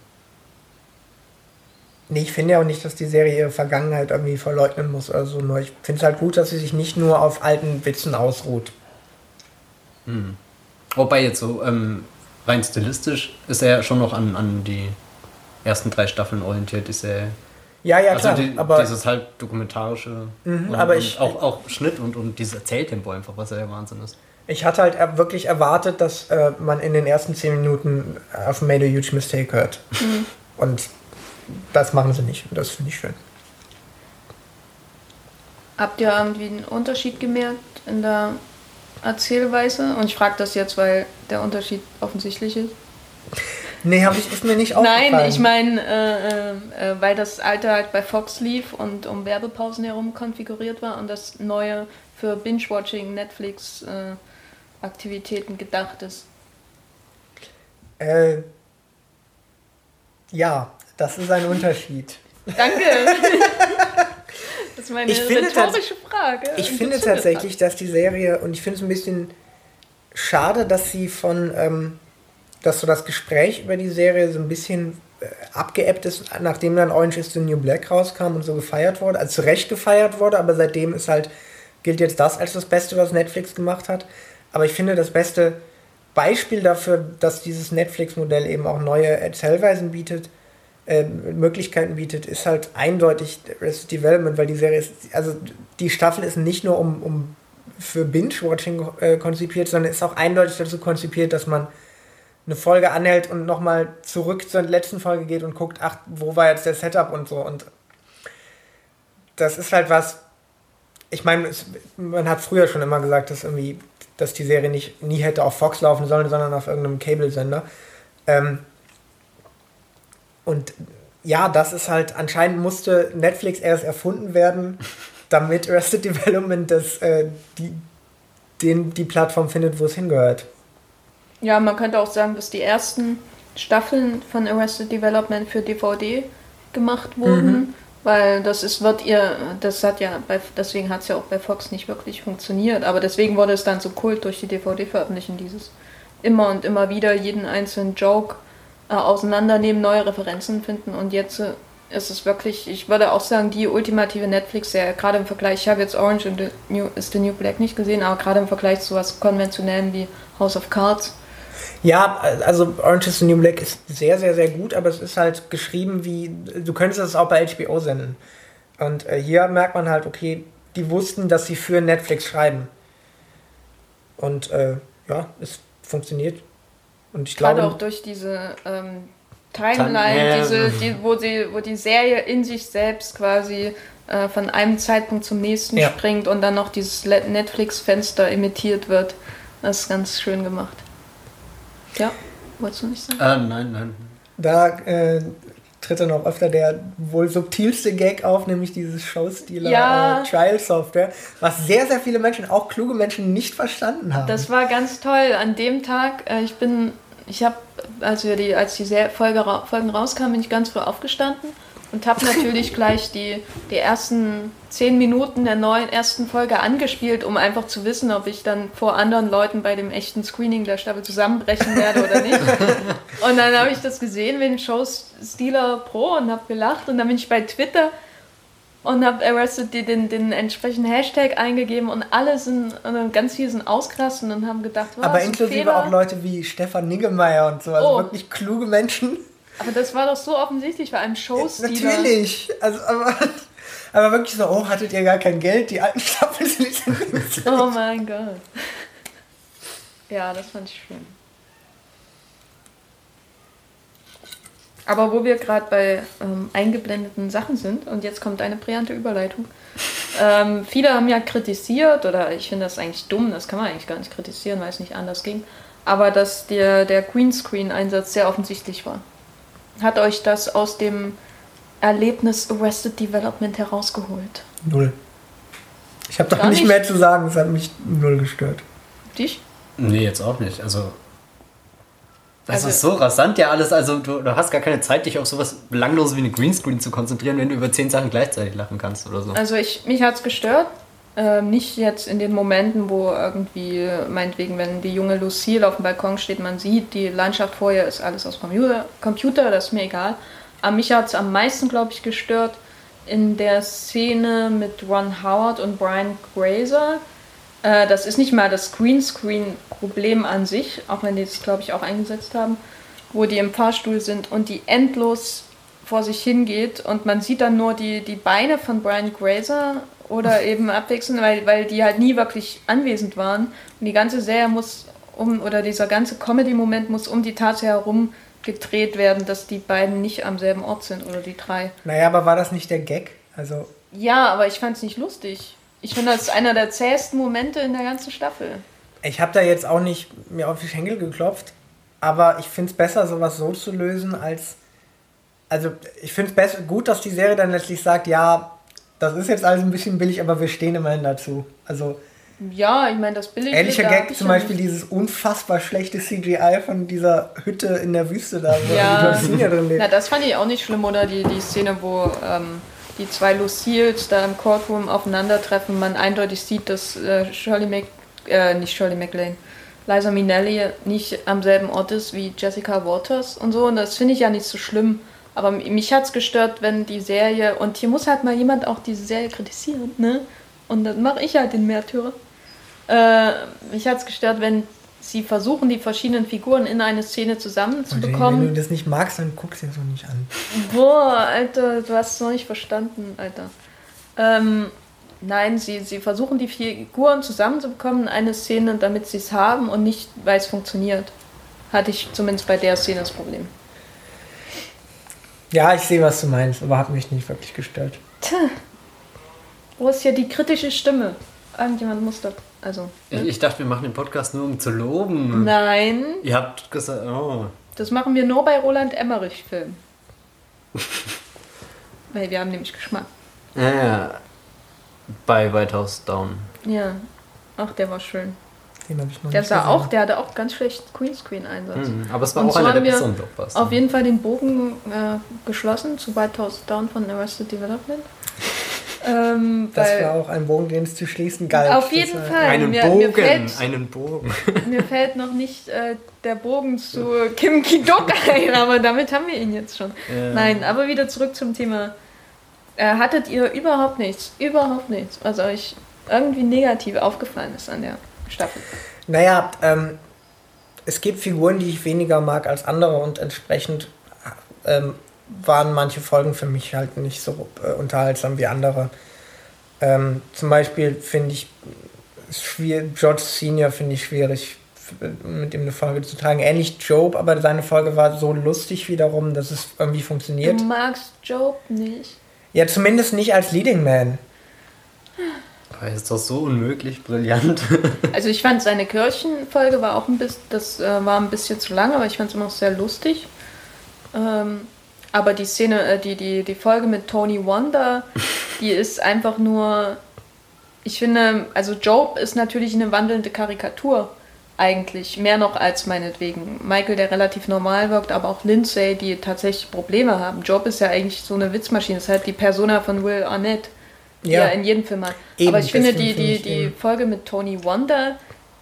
Nee, ich finde ja auch nicht, dass die Serie ihre Vergangenheit irgendwie verleugnen muss oder so. Nur ich finde es halt gut, dass sie sich nicht nur auf alten Witzen ausruht.
Hm. Wobei jetzt so ähm, rein stilistisch ist er ja schon noch an, an die ersten drei Staffeln orientiert ist er.
Ja, ja, also klar.
Die, aber dieses halt dokumentarische.
Mhm, und, aber ich,
auch, auch Schnitt und, und dieses Erzähltempo einfach, was ja der Wahnsinn ist.
Ich hatte halt wirklich erwartet, dass äh, man in den ersten zehn Minuten auf Made a Huge Mistake hört. Mhm. Und das machen sie nicht. Und das finde ich schön.
Habt ihr irgendwie einen Unterschied gemerkt in der Erzählweise? Und ich frage das jetzt, weil der Unterschied offensichtlich ist.
Nee, habe ich ist mir nicht aufgefallen.
Nein, ich meine, äh, äh, weil das alte halt bei Fox lief und um Werbepausen herum konfiguriert war und das neue für Binge-Watching Netflix-Aktivitäten äh, gedacht ist.
Äh, ja, das ist ein Unterschied.
Danke. das ist meine
ich rhetorische Frage. Ich finde tatsächlich, dass die Serie, und ich finde es ein bisschen schade, dass sie von ähm, dass so das Gespräch über die Serie so ein bisschen äh, abgeebbt ist, nachdem dann Orange is the New Black rauskam und so gefeiert wurde, also zu Recht gefeiert wurde, aber seitdem ist halt, gilt jetzt das als das Beste, was Netflix gemacht hat. Aber ich finde, das beste Beispiel dafür, dass dieses Netflix-Modell eben auch neue Erzählweisen bietet, äh, Möglichkeiten bietet, ist halt eindeutig Resident Development, weil die Serie ist, also die Staffel ist nicht nur um, um für Binge-Watching äh, konzipiert, sondern ist auch eindeutig dazu konzipiert, dass man eine Folge anhält und nochmal zurück zur letzten Folge geht und guckt, ach, wo war jetzt der Setup und so. Und das ist halt was, ich meine, man hat früher schon immer gesagt, dass irgendwie, dass die Serie nicht nie hätte auf Fox laufen sollen, sondern auf irgendeinem Cable-Sender. Ähm, und ja, das ist halt, anscheinend musste Netflix erst erfunden werden, damit Arrested Development das, äh, die, den, die Plattform findet, wo es hingehört.
Ja, man könnte auch sagen, dass die ersten Staffeln von Arrested Development für DVD gemacht wurden, mhm. weil das ist, wird ihr, das hat ja, bei, deswegen hat es ja auch bei Fox nicht wirklich funktioniert, aber deswegen wurde es dann so kult durch die DVD-Veröffentlichung, dieses immer und immer wieder jeden einzelnen Joke äh, auseinandernehmen, neue Referenzen finden und jetzt äh, ist es wirklich, ich würde auch sagen, die ultimative Netflix-Serie, gerade im Vergleich, ich habe jetzt Orange und the New, is the New Black nicht gesehen, aber gerade im Vergleich zu was konventionellem wie House of Cards.
Ja, also Orange is the New Black ist sehr, sehr, sehr gut, aber es ist halt geschrieben wie, du könntest es auch bei HBO senden. Und äh, hier merkt man halt, okay, die wussten, dass sie für Netflix schreiben. Und äh, ja, es funktioniert. Und ich
Gerade auch durch diese ähm, Timeline, diese, die, wo, sie, wo die Serie in sich selbst quasi äh, von einem Zeitpunkt zum nächsten ja. springt und dann noch dieses Netflix-Fenster imitiert wird. Das ist ganz schön gemacht. Ja, wolltest du nicht sagen?
Ah, nein, nein.
Da äh, tritt dann auch öfter der wohl subtilste Gag auf, nämlich dieses Showstealer ja. äh, Trial Software, was sehr, sehr viele Menschen, auch kluge Menschen, nicht verstanden haben.
Das war ganz toll. An dem Tag, äh, ich bin, ich habe, als wir die, als die Folge, Folgen rauskamen, bin ich ganz früh aufgestanden und habe natürlich gleich die, die ersten zehn Minuten der neuen ersten Folge angespielt, um einfach zu wissen, ob ich dann vor anderen Leuten bei dem echten Screening der Staffel zusammenbrechen werde oder nicht. und dann habe ich das gesehen mit dem Show Stealer Pro und habe gelacht und dann bin ich bei Twitter und habe Arrested die den, den entsprechenden Hashtag eingegeben und alle sind, und ganz viele sind ausgerastet und haben gedacht,
was, Aber inklusive auch Leute wie Stefan Niggemeier und so, also oh. wirklich kluge Menschen.
Aber das war doch so offensichtlich bei einem Showstil.
Natürlich. Also, aber, aber wirklich so, oh, hattet ihr gar kein Geld? Die alten Staffeln sind
nicht Oh mein Gott. Ja, das fand ich schön. Aber wo wir gerade bei ähm, eingeblendeten Sachen sind, und jetzt kommt eine brillante Überleitung. Ähm, viele haben ja kritisiert, oder ich finde das eigentlich dumm, das kann man eigentlich gar nicht kritisieren, weil es nicht anders ging, aber dass der, der Greenscreen-Einsatz sehr offensichtlich war. Hat euch das aus dem Erlebnis Arrested Development herausgeholt?
Null. Ich habe da nicht, mehr zu sagen, es hat mich null gestört.
Dich?
Nee, jetzt auch nicht. Also, das also, ist so rasant ja alles. Also, du, du, hast gar keine Zeit, dich auf sowas Belangloses wie eine Greenscreen zu konzentrieren, wenn du über zehn Sachen gleichzeitig lachen kannst oder so.
Also, ich, mich hat es gestört. Ähm, nicht jetzt in den Momenten, wo irgendwie, meinetwegen, wenn die junge Lucille auf dem Balkon steht, man sieht, die Landschaft vorher ist alles aus Computer, das ist mir egal. Aber mich hat es am meisten, glaube ich, gestört in der Szene mit Ron Howard und Brian Grazer. Äh, das ist nicht mal das Greenscreen-Problem an sich, auch wenn die es, glaube ich, auch eingesetzt haben, wo die im Fahrstuhl sind und die endlos vor sich hingeht und man sieht dann nur die, die Beine von Brian Grazer oder eben abwechselnd, weil, weil die halt nie wirklich anwesend waren. Und die ganze Serie muss um, oder dieser ganze Comedy-Moment muss um die Tatsache herum gedreht werden, dass die beiden nicht am selben Ort sind oder die drei.
Naja, aber war das nicht der Gag? Also.
Ja, aber ich fand es nicht lustig. Ich finde, das ist einer der zähesten Momente in der ganzen Staffel.
Ich habe da jetzt auch nicht mir auf die Schenkel geklopft, aber ich finde es besser, sowas so zu lösen, als. Also, ich finde es gut, dass die Serie dann letztlich sagt, ja, das ist jetzt alles ein bisschen billig, aber wir stehen immerhin dazu. Also.
Ja, ich meine, das billige.
Ähnlicher Gag zum Beispiel dieses unfassbar schlechte CGI von dieser Hütte in der Wüste da, wo
ja. die Lucille drin lebt. Na, das fand ich auch nicht schlimm, oder? Die, die Szene, wo ähm, die zwei Lucilles da im Courtroom aufeinandertreffen, man eindeutig sieht, dass äh, Shirley Mac. Äh, nicht Shirley MacLaine. Liza Minnelli nicht am selben Ort ist wie Jessica Waters und so. Und das finde ich ja nicht so schlimm. Aber mich hat es gestört, wenn die Serie, und hier muss halt mal jemand auch diese Serie kritisieren, ne? Und dann mache ich halt den Märtyrer. Äh, mich hat es gestört, wenn sie versuchen, die verschiedenen Figuren in eine Szene zusammenzubekommen.
Wenn du das nicht magst, dann guck dir so nicht an.
Boah, Alter, du hast es noch nicht verstanden, Alter. Ähm, nein, sie, sie versuchen die Figuren zusammenzubekommen in eine Szene, damit sie es haben und nicht, weil es funktioniert. Hatte ich zumindest bei der Szene das Problem.
Ja, ich sehe, was du meinst, aber hat mich nicht wirklich gestört.
Tja. Wo ist hier die kritische Stimme? Irgendjemand muss doch. Also.
Ne? Ich, ich, dachte, wir machen den Podcast nur, um zu loben.
Nein.
Ihr habt gesagt, oh.
Das machen wir nur bei Roland Emmerich-Filmen. Weil wir haben nämlich Geschmack.
Ja, ja. Bei White House Down.
Ja. Ach, der war schön.
Den habe ich noch
Der
nicht
sah
gesehen.
auch, der hatte auch ganz schlecht Greenscreen-Einsatz.
Mhm, aber es war
Und
auch
so
einer der besseren Blockbuster.
Auf jeden Fall den Bogen äh, geschlossen zu White House Down von Arrested Development. ähm,
Das war auch ein Bogen, den es zu schließen galt.
Auf jeden
war-
Fall.
einen
mir,
Bogen,
Mir fällt,
einen Bogen.
mir fällt noch nicht äh, der Bogen zu Kim Ki-duk ein, aber damit haben wir ihn jetzt schon.
Ja.
Nein, aber wieder zurück zum Thema. Äh, hattet ihr überhaupt nichts, überhaupt nichts, was euch irgendwie negativ aufgefallen ist an der Staffel?
Naja, ähm, es gibt Figuren, die ich weniger mag als andere und entsprechend ähm, waren manche Folgen für mich halt nicht so äh, unterhaltsam wie andere. Ähm, zum Beispiel finde ich schwierig, George Senior finde ich schwierig, f- mit ihm eine Folge zu tragen. Ähnlich Job, aber seine Folge war so lustig wiederum, dass es irgendwie funktioniert.
Du magst Job nicht.
Ja, zumindest nicht als Leading Man.
Aber ist doch so unmöglich brillant.
Also ich fand seine Kirchenfolge war auch ein bisschen, das äh, war ein bisschen zu lang, aber ich fand es immer noch sehr lustig. Ähm, aber die Szene, äh, die, die, die Folge mit Tony Wonder, die ist einfach nur, ich finde, also Job ist natürlich eine wandelnde Karikatur eigentlich, mehr noch als meinetwegen Michael, der relativ normal wirkt, aber auch Lindsay, die tatsächlich Probleme haben. Job ist ja eigentlich so eine Witzmaschine, das ist halt die Persona von Will Arnett,
Ja.
er in jedem Film hat.
Eben,
aber ich finde, die, die, die
eben-
Folge mit Tony Wonder,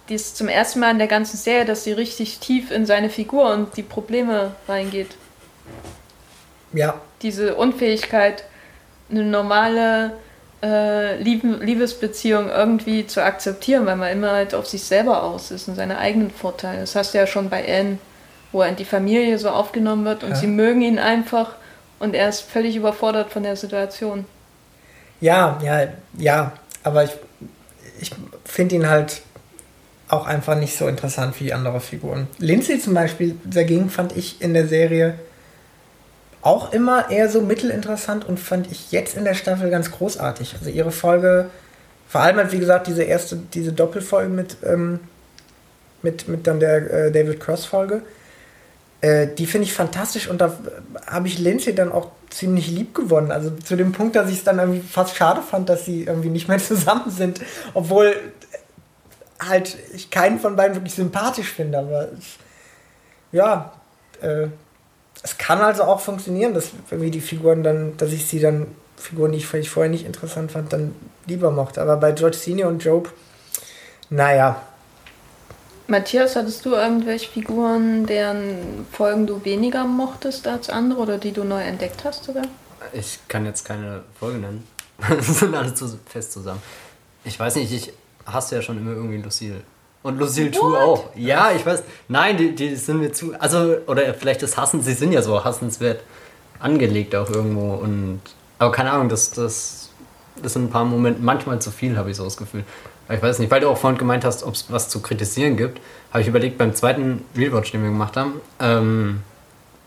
die ist zum ersten Mal in der ganzen Serie, dass sie richtig tief in seine Figur und die Probleme reingeht.
Ja,
Diese Unfähigkeit, eine normale äh, Liebesbeziehung irgendwie zu akzeptieren, weil man immer halt auf sich selber aus ist und seine eigenen Vorteile. Das hast du ja schon bei Anne, wo er in die Familie so aufgenommen wird und
Ja.
sie mögen ihn einfach und er ist völlig überfordert von der Situation.
Ja, ja, ja, aber ich, ich finde ihn halt auch einfach nicht so interessant wie andere Figuren. Lindsay zum Beispiel dagegen fand ich in der Serie auch immer eher so mittelinteressant und fand ich jetzt in der Staffel ganz großartig. Also ihre Folge, vor allem halt wie gesagt diese erste, diese Doppelfolge mit, ähm, mit, mit dann der äh, David Cross Folge, äh, die finde ich fantastisch und da äh, habe ich Lindsay dann auch ziemlich lieb gewonnen. Also zu dem Punkt, dass ich es dann irgendwie fast schade fand, dass sie irgendwie nicht mehr zusammen sind, obwohl äh, halt ich keinen von beiden wirklich sympathisch finde. Aber es, ja, äh, es kann also auch funktionieren, dass irgendwie die Figuren dann, dass ich sie dann, Figuren, die ich vielleicht vorher nicht interessant fand, dann lieber mochte. Aber bei George Senior und Job, naja,
Matthias, hattest du irgendwelche Figuren, deren Folgen du weniger mochtest als andere oder die du neu entdeckt hast sogar?
Ich kann jetzt keine Folge nennen. Das sind alle zu fest zusammen. Ich weiß nicht, ich hasse ja schon immer irgendwie Lucille. Und Lucille
What?
auch. Ja, ich weiß. Nein, die, die sind mir zu. Also, oder vielleicht das Hassen, sie sind ja so hassenswert angelegt auch irgendwo. Und. Aber keine Ahnung, das, das, das sind ein paar Momente, manchmal zu viel, habe ich so das Gefühl. Ich weiß nicht, weil du auch vorhin gemeint hast, ob es was zu kritisieren gibt, habe ich überlegt, beim zweiten Rewatch, den wir gemacht haben, ähm,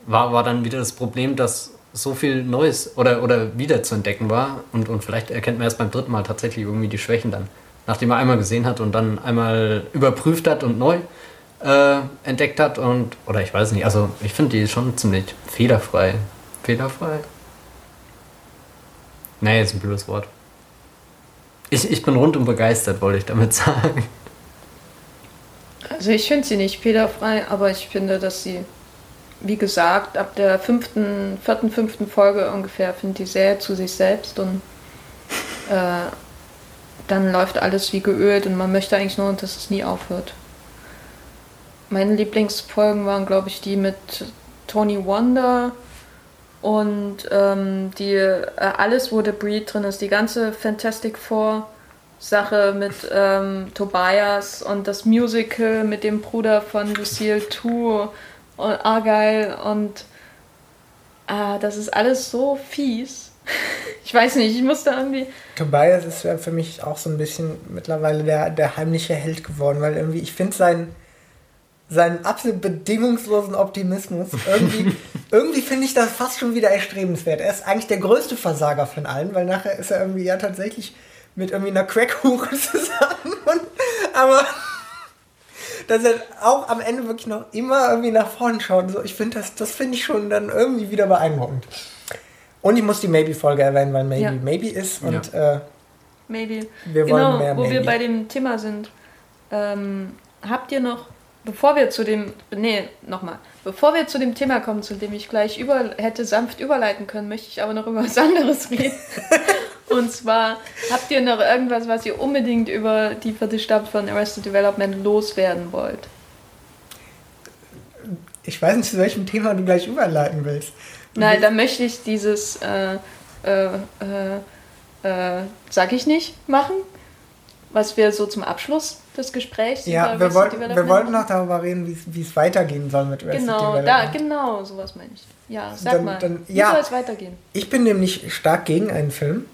war, war dann wieder das Problem, dass so viel Neues oder, oder wieder zu entdecken war und, und vielleicht erkennt man erst beim dritten Mal tatsächlich irgendwie die Schwächen dann. Nachdem man einmal gesehen hat und dann einmal überprüft hat und neu äh, entdeckt hat und, oder ich weiß nicht, also ich finde die schon ziemlich fehlerfrei. Fehlerfrei? Nee, ist ein blödes Wort. Ich, ich bin rundum begeistert, wollte ich damit sagen.
Also ich finde sie nicht fehlerfrei, aber ich finde, dass sie, wie gesagt, ab der fünften, vierten, fünften Folge ungefähr findet die sehr zu sich selbst und äh, dann läuft alles wie geölt und man möchte eigentlich nur, dass es nie aufhört. Meine Lieblingsfolgen waren, glaube ich, die mit Tony Wonder und ähm, die äh, alles, wo der Breed drin ist, die ganze Fantastic Four Sache mit ähm, Tobias und das Musical mit dem Bruder von Lucille Tu und Argyle und ah, das ist alles so fies. Ich weiß nicht, ich musste irgendwie.
Tobias ist für mich auch so ein bisschen mittlerweile der, der heimliche Held geworden, weil irgendwie, ich finde seinen, seinen absolut bedingungslosen Optimismus, irgendwie, irgendwie finde ich das fast schon wieder erstrebenswert. Er ist eigentlich der größte Versager von allen, weil nachher ist er irgendwie ja tatsächlich mit irgendwie einer Crackhure zusammen. Und, aber dass er auch am Ende wirklich noch immer irgendwie nach vorne schaut. So, ich finde das, das finde ich schon dann irgendwie wieder beeindruckend. Und ich muss die Maybe-Folge erwähnen, weil Maybe
Ja.
Maybe ist und
Ja.
äh,
Maybe.
wir
genau,
wollen mehr
wo wir
Maybe.
bei dem Thema sind. Ähm, habt ihr noch, bevor wir zu dem, nee, nochmal, bevor wir zu dem Thema kommen, zu dem ich gleich über, hätte sanft überleiten können, möchte ich aber noch über was anderes reden. Und zwar, habt ihr noch irgendwas, was ihr unbedingt über die vierte Staffel von Arrested Development loswerden wollt?
Ich weiß nicht, zu welchem Thema du gleich überleiten willst.
Nein, da möchte ich dieses, äh, äh, äh, äh, sag ich nicht, machen, was wir so zum Abschluss des Gesprächs
Ja,
über
wir, wollten, wir wollten noch darüber reden, wie es- weitergehen soll mit Arrested
Genau, da,
Development.
genau, sowas meine ich. Ja, sag
Dann-
mal,
dann-
wie
ja.
soll es weitergehen?
Ich bin nämlich stark gegen einen Film,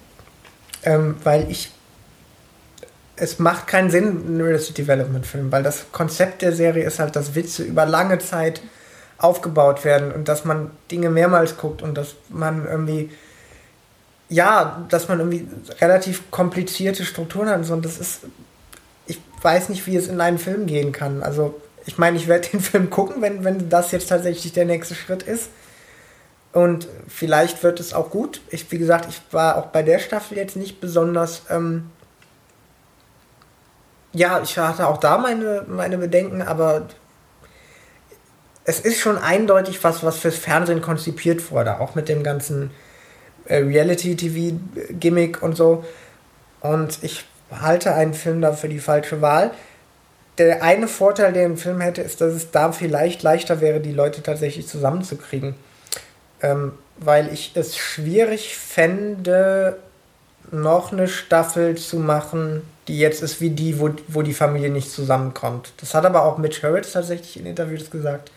ähm, weil ich. Es macht keinen Sinn, einen Arrested Development Film, weil das Konzept der Serie ist halt, dass Witze über lange Zeit aufgebaut werden und dass man Dinge mehrmals guckt und dass man irgendwie. Ja, dass man irgendwie relativ komplizierte Strukturen hat und so. Und das ist. Ich weiß nicht, wie es in einen Film gehen kann. Also, ich meine, ich werde den Film gucken, wenn, wenn das jetzt tatsächlich der nächste Schritt ist. Und vielleicht wird es auch gut. Ich, wie gesagt, ich war auch bei der Staffel jetzt nicht besonders. Ähm, ja, ich hatte auch da meine, meine Bedenken, aber es ist schon eindeutig was, was fürs Fernsehen konzipiert wurde, auch mit dem ganzen Reality-TV-Gimmick und so. Und ich halte einen Film da für die falsche Wahl. Der eine Vorteil, der ein Film hätte, ist, dass es da vielleicht leichter wäre, die Leute tatsächlich zusammenzukriegen ähm, weil ich es schwierig fände, noch eine Staffel zu machen, die jetzt ist wie die, wo, wo die Familie nicht zusammenkommt. Das hat aber auch Mitch Harris tatsächlich in Interviews gesagt,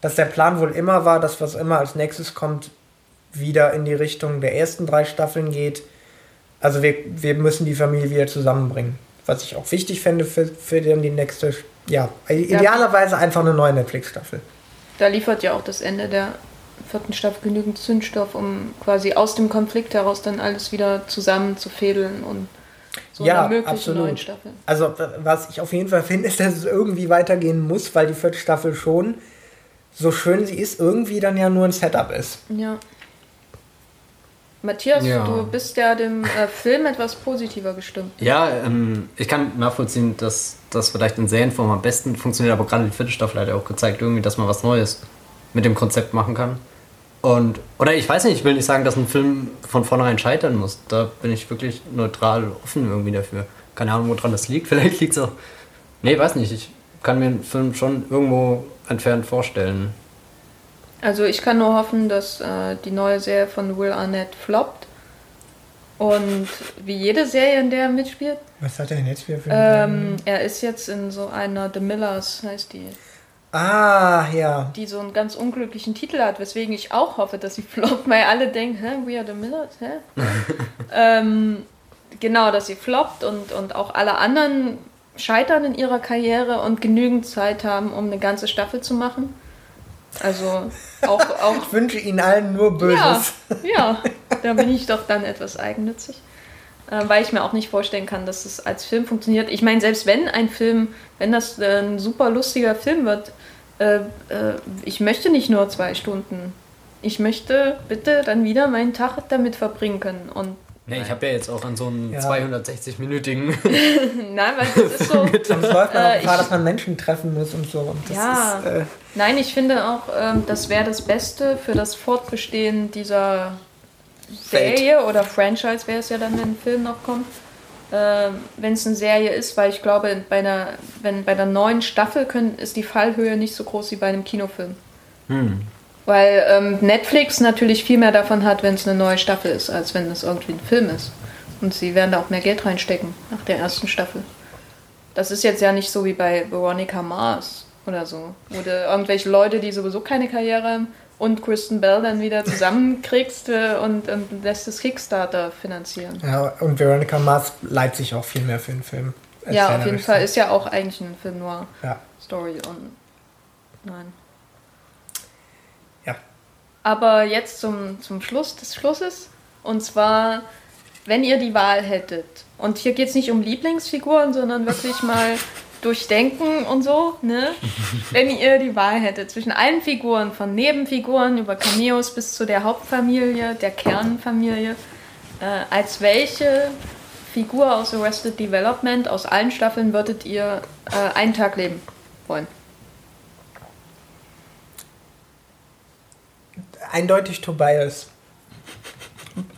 dass der Plan wohl immer war, dass was immer als nächstes kommt, wieder in die Richtung der ersten drei Staffeln geht. Also wir, wir müssen die Familie wieder zusammenbringen. Was ich auch wichtig fände für, für dann die nächste, ja, idealerweise einfach eine neue Netflix-Staffel.
Da liefert ja auch das Ende der vierten Staffel genügend Zündstoff, um quasi aus dem Konflikt heraus dann alles wieder zusammenzufädeln und so
Ja,
einer möglichen
absolut.
neuen Staffel.
Also, was ich auf jeden Fall finde, ist, dass es irgendwie weitergehen muss, weil die vierte Staffel schon, so schön sie ist, irgendwie dann ja nur ein Setup ist.
Ja. Matthias,
Ja.
du bist ja dem äh, Film etwas positiver gestimmt.
Ja, ähm, ich kann nachvollziehen, dass das vielleicht in Serienform am besten funktioniert, aber gerade die vierte Staffel hat ja auch gezeigt, irgendwie, dass man was Neues mit dem Konzept machen kann. Und, oder ich weiß nicht, ich will nicht sagen, dass ein Film von vornherein scheitern muss. Da bin ich wirklich neutral offen irgendwie dafür. Keine Ahnung, woran das liegt. Vielleicht liegt es auch. Nee, weiß nicht. Ich kann mir einen Film schon irgendwo entfernt vorstellen.
Also ich kann nur hoffen, dass äh, die neue Serie von Will Arnett floppt. Und wie jede Serie, in der er mitspielt,
Was hat er denn jetzt wieder für
ähm, er ist jetzt in so einer The Millers, heißt die,
Ah, ja.
die so einen ganz unglücklichen Titel hat, weswegen ich auch hoffe, dass sie floppt, weil alle denken, hä, We Are The Millers, hä? ähm, genau, dass sie floppt und, und auch alle anderen scheitern in ihrer Karriere und genügend Zeit haben, um eine ganze Staffel zu machen. Also auch, auch
Ich wünsche Ihnen allen nur
Ja,
Böses.
ja, da bin ich doch dann etwas eigennützig. Äh, weil ich mir auch nicht vorstellen kann, dass es als Film funktioniert. Ich meine, selbst wenn ein Film, wenn das äh, ein super lustiger Film wird, äh, ich möchte nicht nur zwei Stunden. Ich möchte bitte dann wieder meinen Tag damit verbringen können. Und
Nee, ich habe ja jetzt auch an so einen
Ja.
260-minütigen.
nein, weil das ist so.
Sonst läuft man auch
Äh,
Gefahr,
ich-
dass man Menschen treffen muss und so. Und das
Ja.
ist, äh,
Nein, ich finde auch, ähm, das wäre das Beste für das Fortbestehen dieser
Welt.
Serie oder Franchise wäre es ja dann, wenn ein Film noch kommt. Ähm, wenn es eine Serie ist, weil ich glaube, bei einer, wenn bei der neuen Staffel können, ist die Fallhöhe nicht so groß wie bei einem Kinofilm.
Hm.
Weil ähm, Netflix natürlich viel mehr davon hat, wenn es eine neue Staffel ist, als wenn es irgendwie ein Film ist. Und sie werden da auch mehr Geld reinstecken nach der ersten Staffel. Das ist jetzt ja nicht so wie bei Veronica Mars oder so, wo du irgendwelche Leute, die sowieso keine Karriere haben, und Kristen Bell dann wieder zusammenkriegst äh, und, und lässt das Kickstarter finanzieren.
ja, und Veronica Mars leiht sich auch viel mehr für den Film.
Ja, auf jeden. Fall ist ja auch eigentlich ein Film noir
Ja.
Story und nein. Aber jetzt zum, zum Schluss des Schlusses. Und zwar, wenn ihr die Wahl hättet, und hier geht es nicht um Lieblingsfiguren, sondern wirklich mal durchdenken und so, ne? Wenn ihr die Wahl hättet zwischen allen Figuren, von Nebenfiguren über Cameos bis zu der Hauptfamilie, der Kernfamilie, äh, als welche Figur aus Arrested Development aus allen Staffeln würdet ihr äh, einen Tag leben wollen?
Eindeutig Tobias.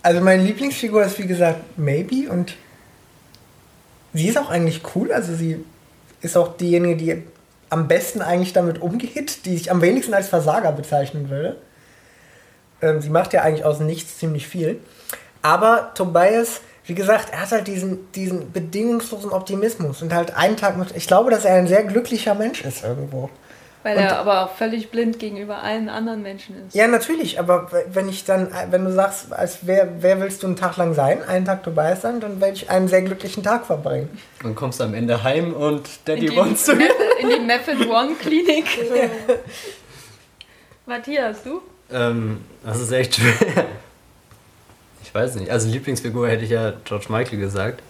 Also meine Lieblingsfigur ist wie gesagt Maybe und sie ist auch eigentlich cool. Also sie ist auch diejenige, die am besten eigentlich damit umgeht, die sich am wenigsten als Versager bezeichnen würde. Ähm, sie macht ja eigentlich aus nichts ziemlich viel. Aber Tobias, wie gesagt, er hat halt diesen, diesen bedingungslosen Optimismus und halt einen Tag mit. Ich glaube, dass er ein sehr glücklicher Mensch ist irgendwo.
Weil
Und-
er aber auch völlig blind gegenüber allen anderen Menschen ist.
Ja, natürlich, aber wenn ich dann, wenn du sagst, als wer, wer willst du einen Tag lang sein, einen Tag Tobias sein, dann werde ich einen sehr glücklichen Tag verbringen.
Dann kommst du am Ende heim und
in,
Daddy
die
wants to.
In die Method One Klinik. Matthias, du?
Ähm, das ist echt schwer. Ich weiß nicht. Also Lieblingsfigur hätte ich ja George Michael gesagt.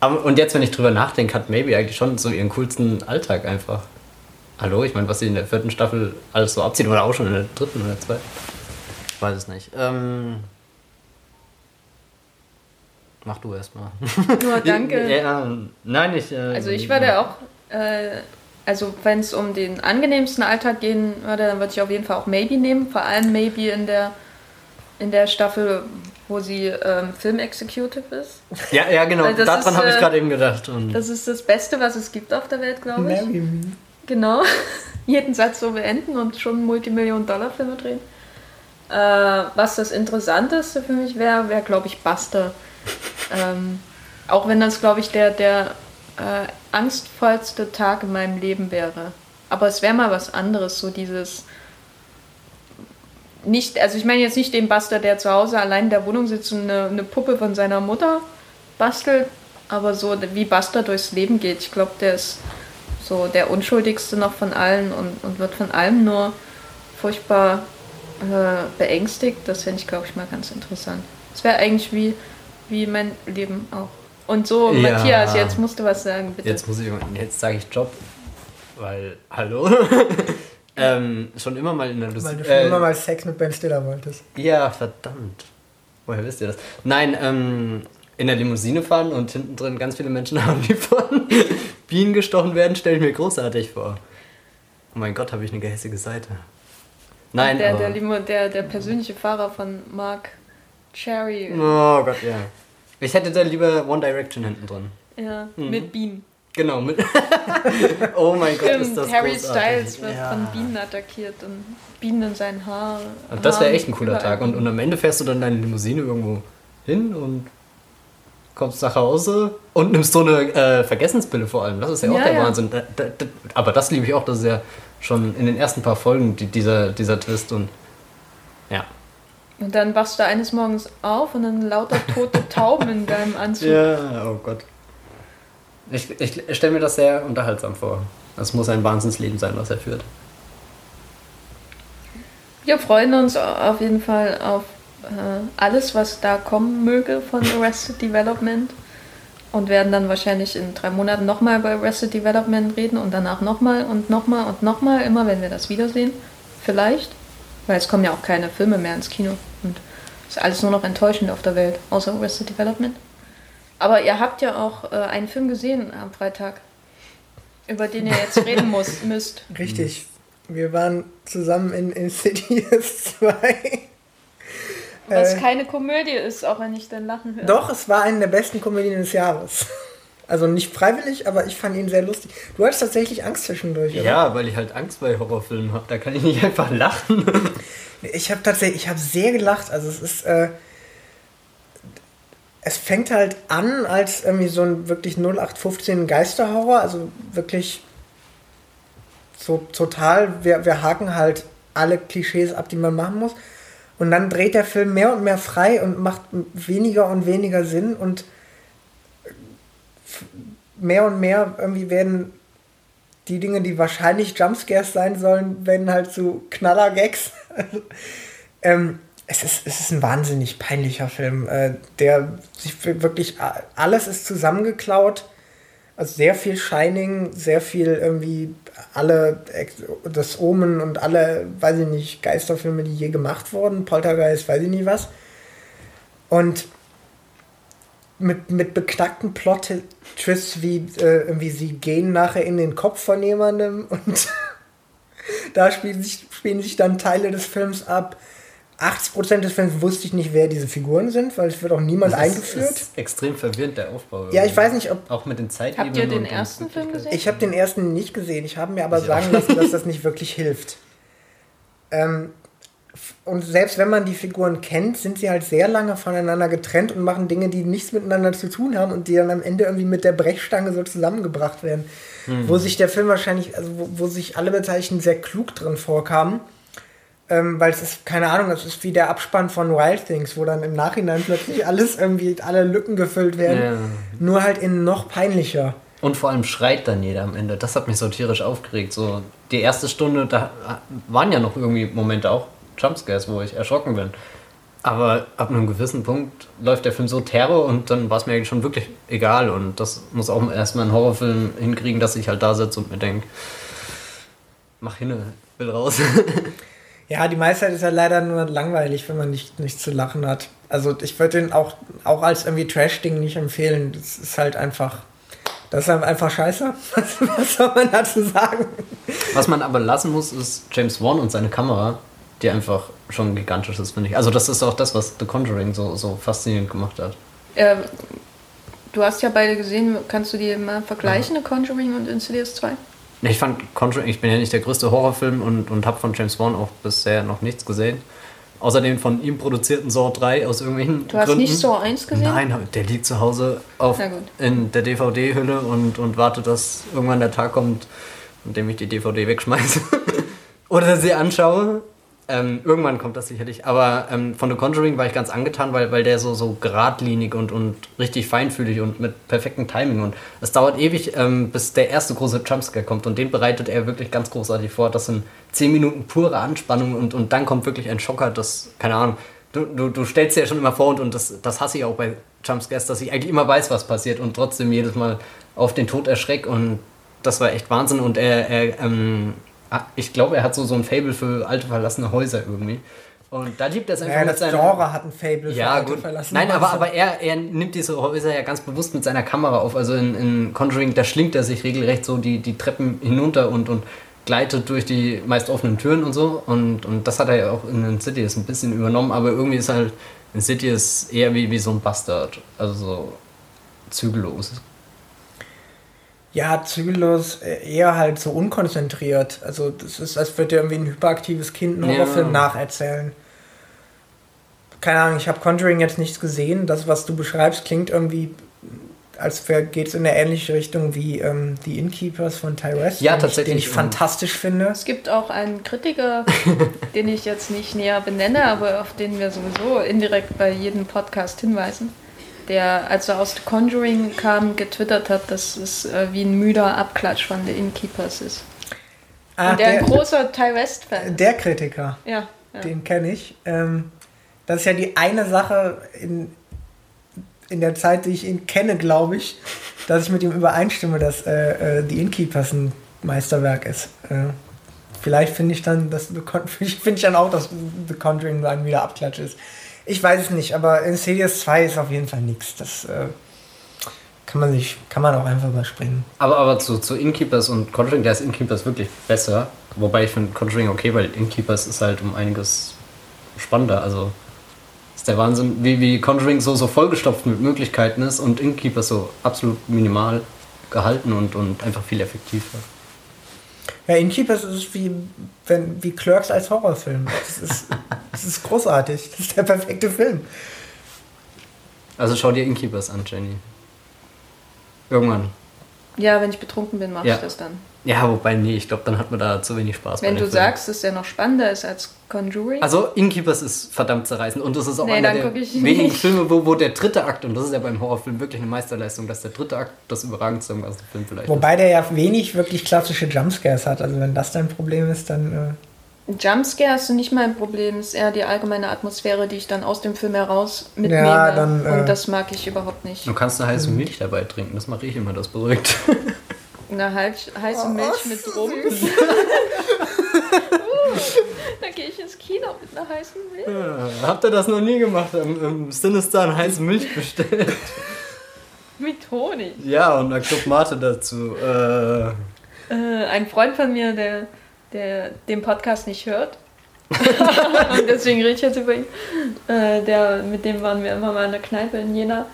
Aber, und jetzt, wenn ich drüber nachdenke, hat Maybe eigentlich schon so ihren coolsten Alltag einfach. Hallo, ich meine, was sie in der vierten Staffel alles so abzieht oder auch schon in der dritten oder zweiten. Ich weiß es nicht. Ähm, mach du erst mal.
Nur danke.
Ja, nein, ich. Äh,
Also ich würde auch, äh, also wenn es um den angenehmsten Alltag gehen würde, dann würde ich auf jeden Fall auch Maybe nehmen. Vor allem Maybe in der, in der Staffel, wo sie ähm, Film-Executive ist.
Ja, ja, genau.
Das
Daran habe ich
äh,
gerade eben gedacht. Und
Das ist das Beste, was es gibt auf der Welt, glaube ich.
Marry me.
Genau. Jeden Satz so beenden und schon Multimillion-Dollar-Filme drehen. Äh, was das Interessanteste für mich wäre, wäre, glaube ich, Buster. ähm, auch wenn das, glaube ich, der, der äh, angstvollste Tag in meinem Leben wäre. Aber es wäre mal was anderes, so dieses. Nicht, also ich meine jetzt nicht den Buster, der zu Hause allein in der Wohnung sitzt und eine, eine Puppe von seiner Mutter bastelt, aber so wie Buster durchs Leben geht. Ich glaube, der ist so der unschuldigste noch von allen und, und wird von allem nur furchtbar äh, beängstigt. Das fände ich, glaube ich, mal ganz interessant. Es wäre eigentlich wie, wie mein Leben auch. Und so,
Ja.
Matthias, jetzt musst du was sagen, bitte.
Jetzt muss ich, jetzt sage ich Job, weil, hallo? ähm, schon immer mal in der Lust.
Weil du schon immer mal Sex mit Ben Stiller wolltest.
Ja, verdammt. Woher wisst ihr das? Nein, ähm, in der Limousine fahren und hinten drin ganz viele Menschen haben, die von Bienen gestochen werden, stelle ich mir großartig vor. Oh mein Gott, habe ich eine gehässige Seite. Nein,
der,
aber...
der, Limo, der, der persönliche Fahrer von Mark Cherry.
oh Gott, ja. Ich hätte da lieber One Direction hinten drin.
Ja,
Mhm.
mit Bienen.
Genau, mit... oh mein Gott, ist das
Harry
großartig.
Styles wird
Ja.
von Bienen attackiert und Bienen in sein Haar.
Und das wäre echt ein cooler. Tag. Und, und am Ende fährst du dann deine Limousine irgendwo hin und kommst nach Hause und nimmst so eine äh, Vergessenspille vor allem. Das ist ja auch
Ja,
der
ja.
Wahnsinn. Da, da, da, aber das liebe ich auch, das ist ja schon in den ersten paar Folgen die, dieser, dieser Twist und ja.
Und dann wachst du eines Morgens auf und dann lauter tote Tauben in deinem Anzug.
Ja, oh Gott. Ich, ich stelle mir das sehr unterhaltsam vor. Das muss ein Wahnsinnsleben sein, was er führt.
Wir freuen uns auf jeden Fall auf äh, alles, was da kommen möge von Arrested Development. Und werden dann wahrscheinlich in drei Monaten nochmal über Arrested Development reden und danach nochmal und nochmal und nochmal, immer wenn wir das wiedersehen. Vielleicht. Weil es kommen ja auch keine Filme mehr ins Kino. Und es ist alles nur noch enttäuschend auf der Welt, außer Arrested Development. Aber ihr habt ja auch äh, einen Film gesehen am Freitag, über den ihr jetzt reden muss, müsst.
Richtig. Wir waren zusammen in Insidious 2.
Was
Äh,
keine Komödie ist, auch wenn ich dann lachen höre.
Doch, es war eine der besten Komödien des Jahres. Also nicht freiwillig, aber ich fand ihn sehr lustig. Du hattest tatsächlich Angst zwischendurch, oder?
Ja, weil ich halt Angst bei Horrorfilmen habe. Da kann ich nicht einfach lachen.
Ich habe tatsächlich, ich habe sehr gelacht. Also es ist, äh, es fängt halt an als irgendwie so ein wirklich 0815 Geisterhorror, also wirklich so total, wir, wir haken halt alle Klischees ab, die man machen muss. Und dann dreht der Film mehr und mehr frei und macht weniger und weniger Sinn und mehr und mehr irgendwie werden die Dinge, die wahrscheinlich Jumpscares sein sollen, werden halt zu Knaller-Gags. Also, ähm, es, ist, es ist ein wahnsinnig peinlicher Film, äh, der sich wirklich alles ist zusammengeklaut. Also sehr viel Shining, sehr viel irgendwie alle, das Omen und alle, weiß ich nicht, Geisterfilme, die je gemacht wurden, Poltergeist, weiß ich nicht was. Und mit, mit beknackten Plot-Twists, wie äh, irgendwie sie gehen nachher in den Kopf von jemandem und da spielen sich, spielen sich dann Teile des Films ab. 80% des Films wusste ich nicht, wer diese Figuren sind, weil es wird auch niemand das eingeführt. Das
ist extrem verwirrend, der Aufbau.
Ja, ich weiß nicht, ob...
Auch mit den Zeitebenen.
Habt ihr den ersten Film gesehen?
Ich habe den ersten nicht gesehen. Ich habe mir aber sagen lassen, dass das nicht wirklich hilft. Ähm, und selbst wenn man die Figuren kennt, sind sie halt sehr lange voneinander getrennt und machen Dinge, die nichts miteinander zu tun haben und die dann am Ende irgendwie mit der Brechstange so zusammengebracht werden. Mhm. Wo sich der Film wahrscheinlich, also wo, wo sich alle Beteiligten sehr klug drin vorkamen ähm, weil es ist, keine Ahnung, das ist wie der Abspann von Wild Things, wo dann im Nachhinein plötzlich alles irgendwie, alle Lücken gefüllt werden. Ja. Nur halt in noch peinlicher.
Und vor allem schreit dann jeder am Ende. Das hat mich so tierisch aufgeregt. So, die erste Stunde, da waren ja noch irgendwie Momente auch Jumpscares, wo ich erschrocken bin. Aber ab einem gewissen Punkt läuft der Film so Terror und dann war es mir eigentlich schon wirklich egal. Und das muss auch erstmal ein Horrorfilm hinkriegen, dass ich halt da sitze und mir denke, mach hin, will raus.
Ja, die meiste ist ja leider nur langweilig, wenn man nicht, nicht zu lachen hat. Also ich würde den auch, auch als irgendwie Trash-Ding nicht empfehlen. Das ist halt einfach. Das ist einfach scheiße. Was, was soll man dazu sagen?
Was man aber lassen muss, ist James Wan und seine Kamera, die einfach schon gigantisch ist, finde ich. Also das ist auch das, was The Conjuring so, so faszinierend gemacht hat.
Ähm, du hast ja beide gesehen. Kannst du die mal vergleichen, ja. The Conjuring und Insidious 2?
Ich fand Conjuring, ich bin ja nicht der größte Horrorfilm und, und habe von James Wan auch bisher noch nichts gesehen. Außerdem von ihm produzierten Saw 3 aus irgendwelchen
Du hast
Gründen.
nicht Saw 1 gesehen?
Nein, der liegt zu Hause auf, in der DVD-Hülle und, und wartet, dass irgendwann der Tag kommt, an dem ich die DVD wegschmeiße. Oder sie anschaue. Ähm, irgendwann kommt das sicherlich. Aber ähm, von The Conjuring war ich ganz angetan, weil, weil der so, so geradlinig und, und richtig feinfühlig und mit perfektem Timing. Und es dauert ewig, ähm, bis der erste große Jumpscare kommt. Und den bereitet er wirklich ganz großartig vor. Das sind 10 Minuten pure Anspannung und, und dann kommt wirklich ein Schocker, das, keine Ahnung, du, du, du stellst dir ja schon immer vor und, und das, das hasse ich auch bei Jumpscares, dass ich eigentlich immer weiß, was passiert und trotzdem jedes Mal auf den Tod erschreck. Und das war echt Wahnsinn. Und er, er ähm, ich glaube, er hat so, so ein Fable für alte verlassene Häuser irgendwie. Und da liebt er es einfach
ja, mit seinem. Genre hat ein Fable
für ja, alte gut. verlassene Nein, Häuser. aber, aber er, er nimmt diese Häuser ja ganz bewusst mit seiner Kamera auf. Also in, in Conjuring, da schlingt er sich regelrecht so die, die Treppen hinunter und, und gleitet durch die meist offenen Türen und so. Und, und das hat er ja auch in Insidious ein bisschen übernommen, aber irgendwie ist halt Insidious eher wie, wie so ein Bastard. Also so zügellos
ja, zügellos, äh, eher halt so unkonzentriert. Also das ist, als würde irgendwie ein hyperaktives Kind einen Horrorfilm ja. nacherzählen. Keine Ahnung, ich habe Conjuring jetzt nichts gesehen. Das, was du beschreibst, klingt irgendwie, als geht es in eine ähnliche Richtung wie ähm, The Innkeepers von Ty West,
ja, tatsächlich.
den ich fantastisch finde.
Es gibt auch einen Kritiker, den ich jetzt nicht näher benenne, aber auf den wir sowieso indirekt bei jedem Podcast hinweisen der, als er aus The Conjuring kam, getwittert hat, dass es äh, wie ein müder Abklatsch von The Innkeepers ist. Ah, Und der, der ein großer Ty West-Fan
Der Kritiker.
Ja. ja.
Den kenne ich. Ähm, das ist ja die eine Sache in, in der Zeit, die ich ihn kenne, glaube ich, dass ich mit ihm übereinstimme, dass äh, äh, The Innkeepers ein Meisterwerk ist. Äh, vielleicht finde ich dann, dass finde ich dann auch, dass The Conjuring ein wieder Abklatsch ist. Ich weiß es nicht, aber Insidious 2 ist auf jeden Fall nichts. Das äh, kann man sich, kann man auch einfach überspringen.
Aber, aber zu, zu Innkeepers und Conjuring, da ist Innkeepers wirklich besser. Wobei ich finde Conjuring okay, weil Innkeepers ist halt um einiges spannender. Also ist der Wahnsinn, wie, wie Conjuring so, so vollgestopft mit Möglichkeiten ist und Innkeepers so absolut minimal gehalten und, und einfach viel effektiver.
Ja, Innkeepers ist wie, wenn, wie Clerks als Horrorfilm. Das ist, das ist großartig. Das ist der perfekte Film.
Also schau dir Innkeepers an, Jenny. Irgendwann.
Ja, wenn ich betrunken bin, mache ja. ich das dann.
Ja, wobei, nee, ich glaube, dann hat man da zu wenig Spaß.
Wenn du Film. sagst, dass der noch spannender ist als Conjuring.
Also, Innkeepers ist verdammt zerreißend und das ist auch nee, einer der wenigen Filme, wo, wo der dritte Akt, und das ist ja beim Horrorfilm wirklich eine Meisterleistung, dass der dritte Akt das überragendste im ganzen Film vielleicht
Wobei ist. der ja wenig wirklich klassische Jumpscares hat. Also, wenn das dein Problem ist, dann.
Jumpscares sind nicht mein Problem, es ist eher die allgemeine Atmosphäre, die ich dann aus dem Film heraus mitnehme.
Ja, dann, äh,
und das mag ich überhaupt nicht.
Du kannst eine heiße Milch dabei trinken, das mache ich immer, das beruhigt.
Eine heiß, heiße
Oh,
Milch mit rum. da gehe ich ins Kino mit einer heißen Milch.
Ja, habt ihr das noch nie gemacht? Im, im Sinister eine heiße Milch bestellt?
Mit Honig.
Ja, und dann Club Mate dazu. Äh,
Äh, ein Freund von mir, der, der den Podcast nicht hört, und deswegen rede ich jetzt über ihn, äh, der, mit dem waren wir immer mal in der Kneipe in Jena.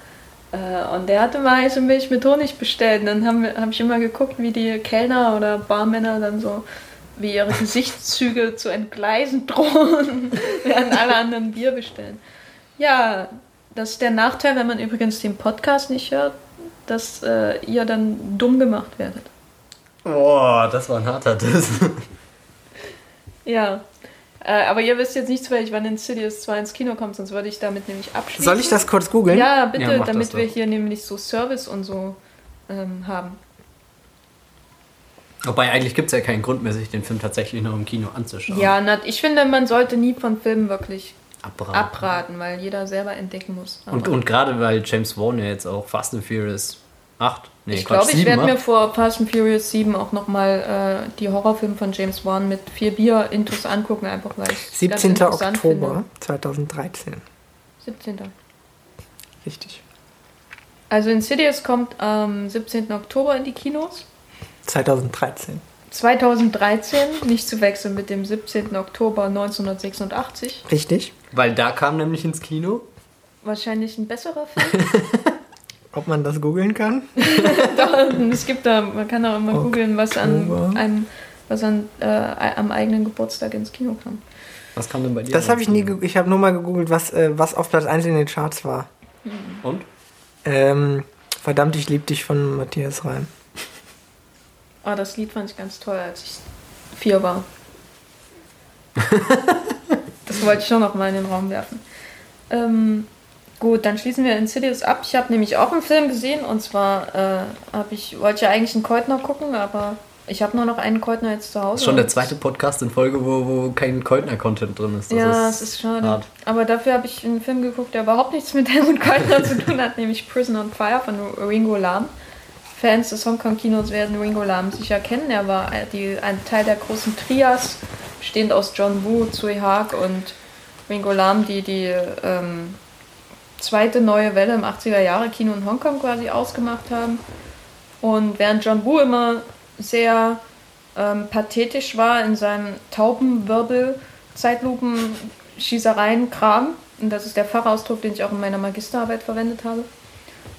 Äh, und der hatte mal heiße Milch mit Honig bestellt. Und dann habe hab ich immer geguckt, wie die Kellner oder Barmänner dann so, wie ihre Gesichtszüge zu entgleisen drohen, während alle anderen Bier bestellen. Ja, das ist der Nachteil, wenn man übrigens den Podcast nicht hört, dass äh, ihr dann dumm gemacht werdet.
boah, das war ein harter Diss.
Ja. Äh, aber ihr wisst jetzt nicht zufällig, wann Insidious 2 ins Kino kommt, sonst würde ich damit nämlich abschließen.
Soll ich das kurz googeln?
Ja, bitte,
Ja,
damit wir hier nämlich so Service und so ähm, haben.
Wobei, eigentlich gibt es ja keinen Grund mehr, sich den Film tatsächlich noch im Kino anzuschauen.
Ja, na, ich finde, man sollte nie von Filmen wirklich
Abraten.
abraten, weil jeder selber entdecken muss.
Und,
Aber
und gerade weil James Wan ja jetzt auch Fast and Furious 8, nee,
ich glaube, ich
7
werde mir vor Fast and Furious 7 auch nochmal äh, die Horrorfilme von James Wan mit vier Bier-Intos angucken, einfach weil ich
17. Oktober 2013.
17.
Richtig.
Also Insidious kommt am 17. Oktober in die Kinos.
2013.
2013, nicht zu wechseln mit dem 17. Oktober 1986.
Richtig.
Weil da kam nämlich ins Kino.
Wahrscheinlich ein besserer Film.
Ob man das googeln kann?
es gibt da, man kann auch immer googeln, was an einem, was an, äh, am eigenen Geburtstag ins Kino kam.
Was kam denn bei dir?
Das
ins
habe ich nie. Ich habe nur mal gegoogelt, was, äh, was auf Platz 1 in den Charts war.
Und?
Ähm, verdammt, ich lieb dich von Matthias Reim.
Oh, das Lied fand ich ganz toll, als ich vier war. das wollte ich schon noch mal in den Raum werfen. Ähm, gut, dann schließen wir Insidious ab. Ich habe nämlich auch einen Film gesehen und zwar äh, ich wollte ja eigentlich einen Keutner gucken, aber ich habe nur noch einen Keutner jetzt zu Hause.
Das ist schon der zweite Podcast in Folge, wo, wo kein Keutner-Content drin ist. Das
ja, es ist schade.
hart.
Aber dafür habe ich einen Film geguckt, der überhaupt nichts mit Helmut Keutner zu tun hat, nämlich Prison on Fire von Ringo Lam. Fans des Hongkong-Kinos werden Ringo Lam sicher kennen. Er war die, ein Teil der großen Trias, bestehend aus John Woo, Tsui Hark und Ringo Lam, die die ähm, zweite neue Welle im 80er-Jahre-Kino in Hongkong quasi ausgemacht haben. Und während John Woo immer sehr ähm, pathetisch war in seinem Taubenwirbel, Zeitlupen, Schießereien, Kram, und das ist der Fachausdruck, den ich auch in meiner Magisterarbeit verwendet habe.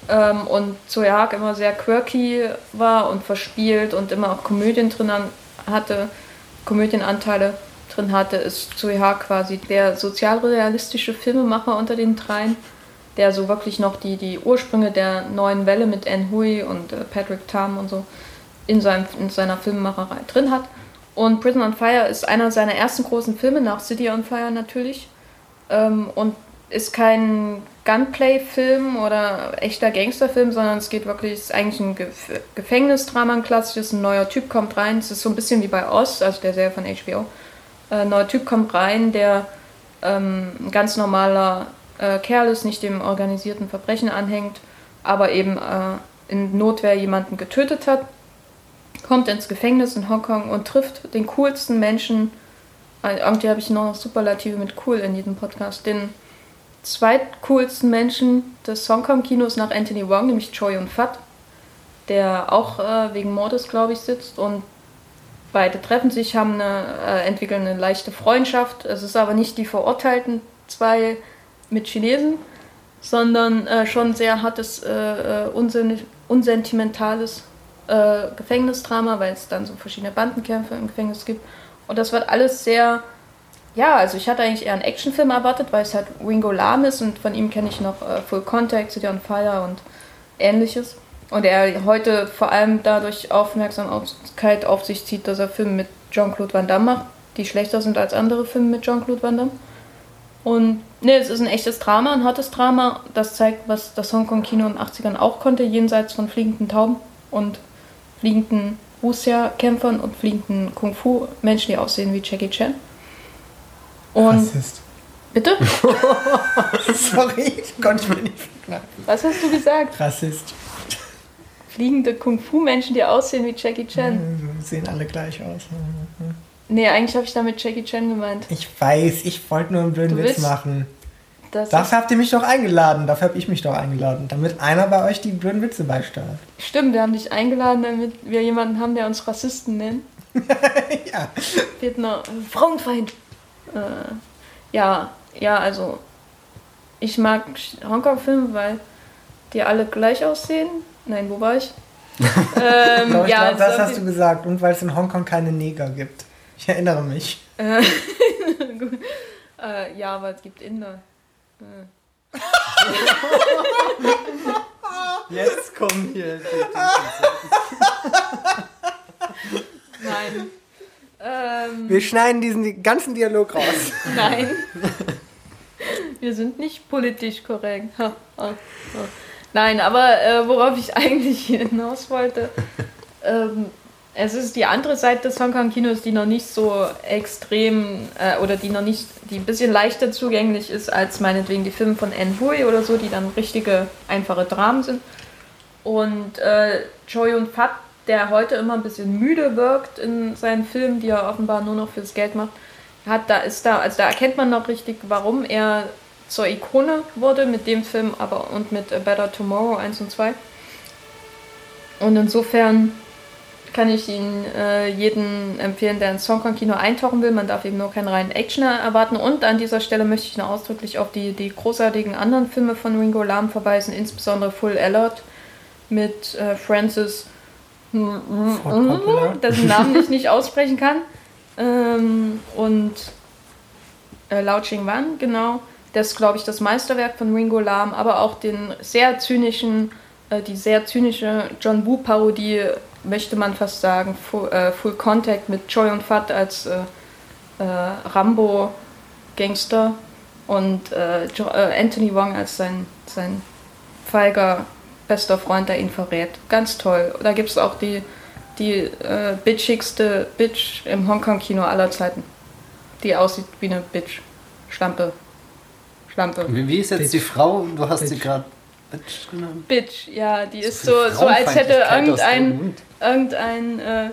Ähm, und Zoe Haag immer sehr quirky war und verspielt und immer auch Komödien drin hatte, Komödienanteile drin hatte, ist Zoe Haag quasi der sozialrealistische Filmemacher unter den dreien, der so wirklich noch die, die Ursprünge der neuen Welle mit Anne Hui und äh, Patrick Tam und so in, seinem, in seiner Filmemacherei drin hat. Und Prison on Fire ist einer seiner ersten großen Filme, nach City on Fire natürlich. Ähm, und ist kein Gunplay-Film oder echter Gangsterfilm, sondern es geht wirklich, es ist eigentlich ein Gef Gefängnisdrama, ein klassisches. Ein neuer Typ kommt rein, es ist so ein bisschen wie bei Oz, also der Serie von HBO. Äh, ein neuer Typ kommt rein, der ähm, ein ganz normaler äh, Kerl nicht dem organisierten Verbrechen anhängt, aber eben äh, in Notwehr jemanden getötet hat, kommt ins Gefängnis in Hongkong und trifft den coolsten Menschen. äh, Irgendwie habe ich noch Superlative mit cool in jedem Podcast. Den zweitcoolsten Menschen des Hongkong-Kinos nach Anthony Wong, nämlich Choi und Fat, der auch äh, wegen Mordes, glaube ich, sitzt und beide treffen sich, haben eine, äh, entwickeln eine leichte Freundschaft. Es ist aber nicht die verurteilten zwei mit Chinesen, sondern äh, schon sehr hartes, äh, äh, unsen unsentimentales äh, Gefängnisdrama, weil es dann so verschiedene Bandenkämpfe im Gefängnis gibt. Und das wird alles sehr, ja, also ich hatte eigentlich eher einen Actionfilm erwartet, weil es halt Ringo Lam ist und von ihm kenne ich noch äh, Full Contact, City on Fire und ähnliches. Und er heute vor allem dadurch Aufmerksamkeit auf sich zieht, dass er Filme mit Jean-Claude Van Damme macht, die schlechter sind als andere Filme mit Jean-Claude Van Damme. Und ne, es ist ein echtes Drama, ein hartes Drama. Das zeigt, was das Hongkong-Kino in den 80ern auch konnte, jenseits von fliegenden Tauben und fliegenden Wuxia-Kämpfern und fliegenden Kung-Fu-Menschen, die aussehen wie Jackie Chan. Und
Rassist.
bitte?
Sorry, ich konnte mir nicht verkneifen.
Was hast du gesagt?
Rassist.
Fliegende Kung-Fu-Menschen, die aussehen wie Jackie Chan.
Mhm, Sehen alle gleich aus.
Nee, eigentlich habe ich damit Jackie Chan gemeint.
Ich weiß, ich wollte nur einen blöden
Du
Witz
willst-
machen.
Das
Dafür habt ihr mich doch eingeladen. Dafür habe ich mich doch eingeladen. Damit einer bei euch die blöden Witze beisteuert.
ist, stimmt, wir haben dich eingeladen, damit wir jemanden haben, der uns Rassisten nennt.
ja.
Wird noch Frauenfeind. Äh, ja, ja, also ich mag Hongkong-Filme, weil die alle gleich aussehen. Nein, wo war ich? ähm,
ich
ja,
glaube, das
so
hast du gesagt. Und weil es in Hongkong keine Neger gibt. Ich erinnere mich.
Äh, äh, ja, aber es gibt Inder. Äh.
Jetzt kommen hier.
Nein. Ähm,
Wir schneiden diesen ganzen Dialog raus.
nein. Wir sind nicht politisch korrekt. Nein, aber äh, worauf ich eigentlich hinaus wollte, ähm, es ist die andere Seite des Hongkong-Kinos, die noch nicht so extrem äh, oder die noch nicht, die ein bisschen leichter zugänglich ist als meinetwegen die Filme von Anne Hui oder so, die dann richtige, einfache Dramen sind. Und äh, Choi Yun-Fat, der heute immer ein bisschen müde wirkt in seinen Filmen, die er offenbar nur noch fürs Geld macht, hat da ist da, also da erkennt man noch richtig, warum er zur Ikone wurde mit dem Film, aber und mit A Better Tomorrow 1 und 2. Und insofern kann ich Ihnen äh, jeden empfehlen, der ins Hongkong-Kino eintauchen will. Man darf eben nur keinen reinen Actioner erwarten. Und an dieser Stelle möchte ich noch ausdrücklich auf die, die großartigen anderen Filme von Ringo Lam verweisen, insbesondere Full Alert mit äh, Francis, dessen Namen ich nicht aussprechen kann. Ähm, und äh, Lao Ching Wan, genau. Das ist, glaube ich, das Meisterwerk von Ringo Lam, aber auch den sehr zynischen, äh, die sehr zynische John Woo-Parodie, möchte man fast sagen, Full, äh, Full Contact mit Choi und Fat als äh, äh, Rambo-Gangster und äh, jo äh, Anthony Wong als sein, sein feiger bester Freund, der ihn verrät. Ganz toll. Da gibt es auch die, die äh, bitchigste Bitch im Hongkong-Kino aller Zeiten. Die aussieht wie eine Bitch. Schlampe. Schlampe.
Wie, wie ist jetzt
Bitch.
die Frau? Du hast sie
Bitch.
gerade Bitch genannt.
Bitch, ja, die ist so, so als hätte irgendein, irgendein äh, äh,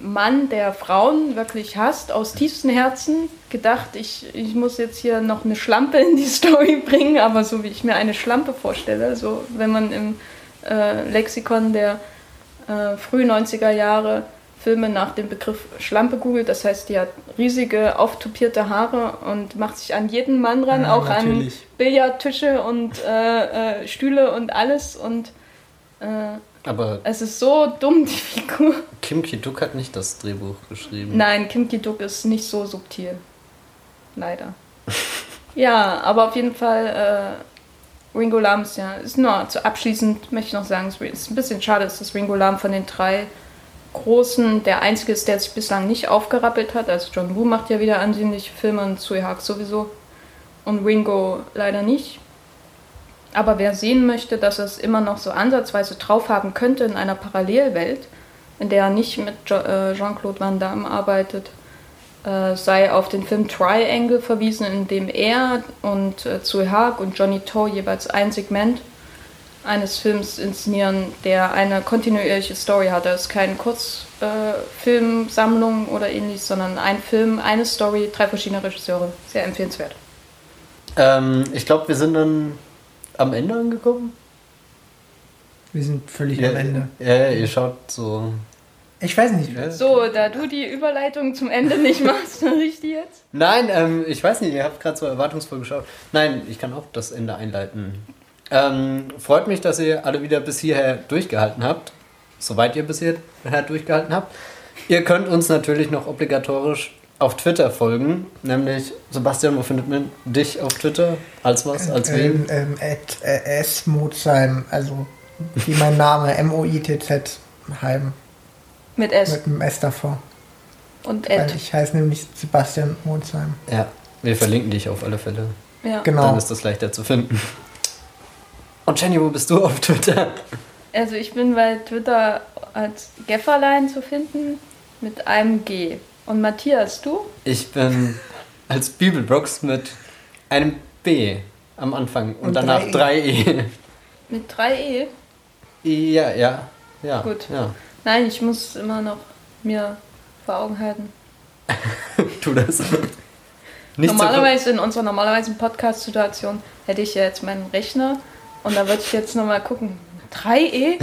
Mann, der Frauen wirklich hasst, aus tiefstem Herzen gedacht, ich, ich muss jetzt hier noch eine Schlampe in die Story bringen, aber so wie ich mir eine Schlampe vorstelle, so wenn man im äh, Lexikon der äh, früh 90er Jahre Filme nach dem Begriff Schlampe googelt, das heißt, die hat riesige, auftupierte Haare und macht sich an jeden Mann ran,
Ja,
auch
natürlich.
an Billardtische und äh, äh, Stühle und alles und äh,
Aber
es ist so dumm, die Figur.
Kim Ki-duk hat nicht das Drehbuch geschrieben.
Nein, Kim Ki-duk ist nicht so subtil. Leider. ja, aber auf jeden Fall, äh, Ringo Lam ist ja, ist nur zu abschließend möchte ich noch sagen, es ist ein bisschen schade, dass Ringo Lam von den drei Großen der einzige ist, der sich bislang nicht aufgerappelt hat. Also John Woo macht ja wieder ansehnliche Filme und Tsui Hark sowieso. Und Ringo leider nicht. Aber wer sehen möchte, dass er es immer noch so ansatzweise drauf haben könnte in einer Parallelwelt, in der er nicht mit äh, Jean-Claude Van Damme arbeitet, äh, sei auf den Film Triangle verwiesen, in dem er und äh, Tsui Hark und Johnny To jeweils ein Segment eines Films inszenieren, der eine kontinuierliche Story hat. Das ist keine Kurzfilmsammlung oder ähnliches, sondern ein Film, eine Story, drei verschiedene Regisseure. Sehr empfehlenswert.
Ähm, ich glaube, wir sind dann am Ende angekommen.
Wir sind völlig am Ende.
Ja, ihr schaut so.
Ich weiß nicht.
Ja.
So, da du die Überleitung zum Ende nicht machst, richtig jetzt?
Nein, ähm, ich weiß nicht, ihr habt gerade so erwartungsvoll geschaut. Nein, ich kann auch das Ende einleiten. Ähm, freut mich, dass ihr alle wieder bis hierher durchgehalten habt. Soweit ihr bis hierher durchgehalten habt. Ihr könnt uns natürlich noch obligatorisch auf Twitter folgen. Nämlich, Sebastian, wo findet man dich auf Twitter? Als was? Als wem?
Ähm, ähm, at, äh, S. Motzheim, also wie mein Name, M-O-I-T-Z Heim,
Mit S
mit einem S davor.
und
Weil
Ed.
ich heiße nämlich Sebastian Motzheim.
Ja, wir verlinken dich auf alle Fälle.
Ja.
Genau.
Dann ist das leichter zu finden. Und Jenny, wo bist du auf Twitter?
Also ich bin bei Twitter als Gefferlein zu finden mit einem G. Und Matthias, du?
Ich bin als Bibelbrox mit einem B am Anfang und,
Und
danach
drei
3E.
Mit 3E?
Ja, ja, ja.
Gut.
Ja.
Nein, ich muss immer noch mir vor Augen halten.
Tu das. Nicht
normalerweise in unserer normalerweise Podcast-Situation hätte ich ja jetzt meinen Rechner und da würde ich jetzt nochmal gucken. 3E?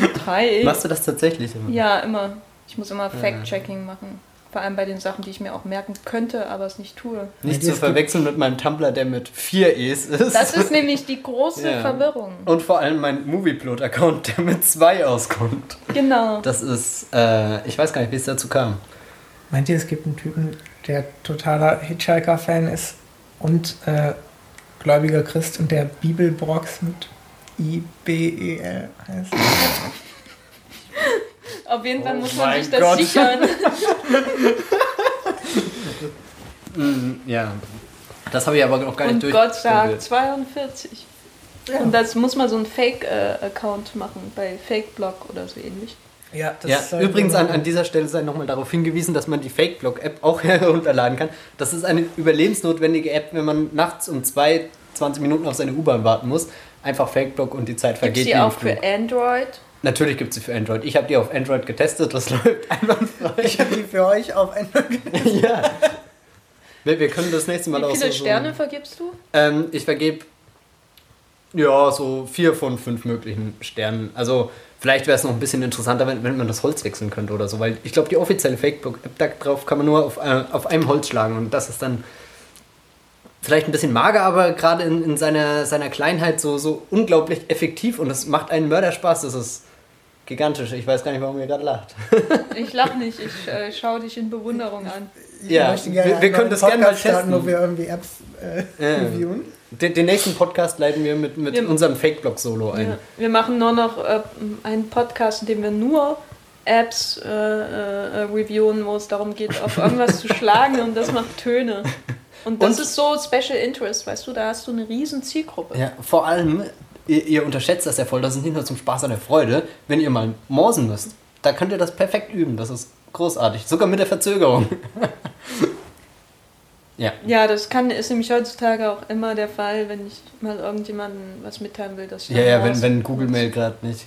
Mit 3E?
so, machst du das tatsächlich immer?
Ja, immer. Ich muss immer Fact-Checking machen. Vor allem bei den Sachen, die ich mir auch merken könnte, aber es nicht tue.
Nicht zu verwechseln mit meinem Tumblr, der mit 4 E's ist.
Das ist nämlich die große
Ja.
Verwirrung.
Und vor allem mein Movieplot-Account, der mit 2 auskommt.
Genau.
Das ist, äh, ich weiß gar nicht, wie es dazu kam.
Meint ihr, es gibt einen Typen, der totaler Hitchhiker-Fan ist und äh, gläubiger Christ und der Bibelbrox mit I-B-E-L heißt?
Auf jeden Fall
Oh
muss man sich das
Gott.
sichern.
Mm, ja. Das habe ich aber noch gar nicht
Und
durch.
Gott sagt 42.
Ja.
Und das muss man so einen Fake-Account machen, bei Fake-Blog oder so ähnlich.
Ja, das
Ja,
soll-
übrigens an, an dieser Stelle sei nochmal darauf hingewiesen, dass man die Fake-Blog-App auch herunterladen kann. Das ist eine überlebensnotwendige App, wenn man nachts um zwei, 20 Minuten auf seine U-Bahn warten muss. Einfach Fake-Blog und die Zeit
Gibt
vergeht
die
wie im
auch
Flug.
für Android?
Natürlich gibt es sie für Android. Ich habe die auf Android getestet, das läuft einwandfrei.
Ich habe die für euch auf Android
ja. Wir, wir können das nächste Mal
Wie
auch
viele
so, so
Sterne vergibst du?
Ähm, ich vergebe ja so vier von fünf möglichen Sternen. Also vielleicht wäre es noch ein bisschen interessanter, wenn, wenn man das Holz wechseln könnte oder so, weil ich glaube, die offizielle da drauf kann man nur auf, äh, auf einem Holz schlagen und das ist dann vielleicht ein bisschen mager, aber gerade in, in seiner, seiner Kleinheit so, so unglaublich effektiv und es macht einen Mörderspaß. Das ist gigantisch. Ich weiß gar nicht, warum ihr gerade lacht.
Ich lach nicht, ich äh, schaue dich in Bewunderung an.
Ja, wir, wir können das gerne mal
Podcast starten,
testen.
wo wir irgendwie Apps äh,
Ja.
reviewen.
Den, den nächsten Podcast leiten wir mit, mit
Wir-
unserem Fake-Blog-Solo ein.
Ja. Wir machen nur noch äh, einen Podcast, in dem wir nur Apps äh, äh, reviewen, wo es darum geht, auf irgendwas zu schlagen und das macht Töne. Und das
Und-
ist so Special Interest, weißt du, da hast du eine riesen Zielgruppe.
Ja, vor allem, ihr, ihr unterschätzt das ja voll, das ist nicht nur zum Spaß an der Freude, wenn ihr mal morsen müsst. Da könnt ihr das perfekt üben, das ist großartig. Sogar mit der Verzögerung. ja.
Ja, das kann, ist nämlich heutzutage auch immer der Fall, wenn ich mal irgendjemandem was mitteilen will, dass ich
Ja, ja, wenn, wenn Google Mail gerade nicht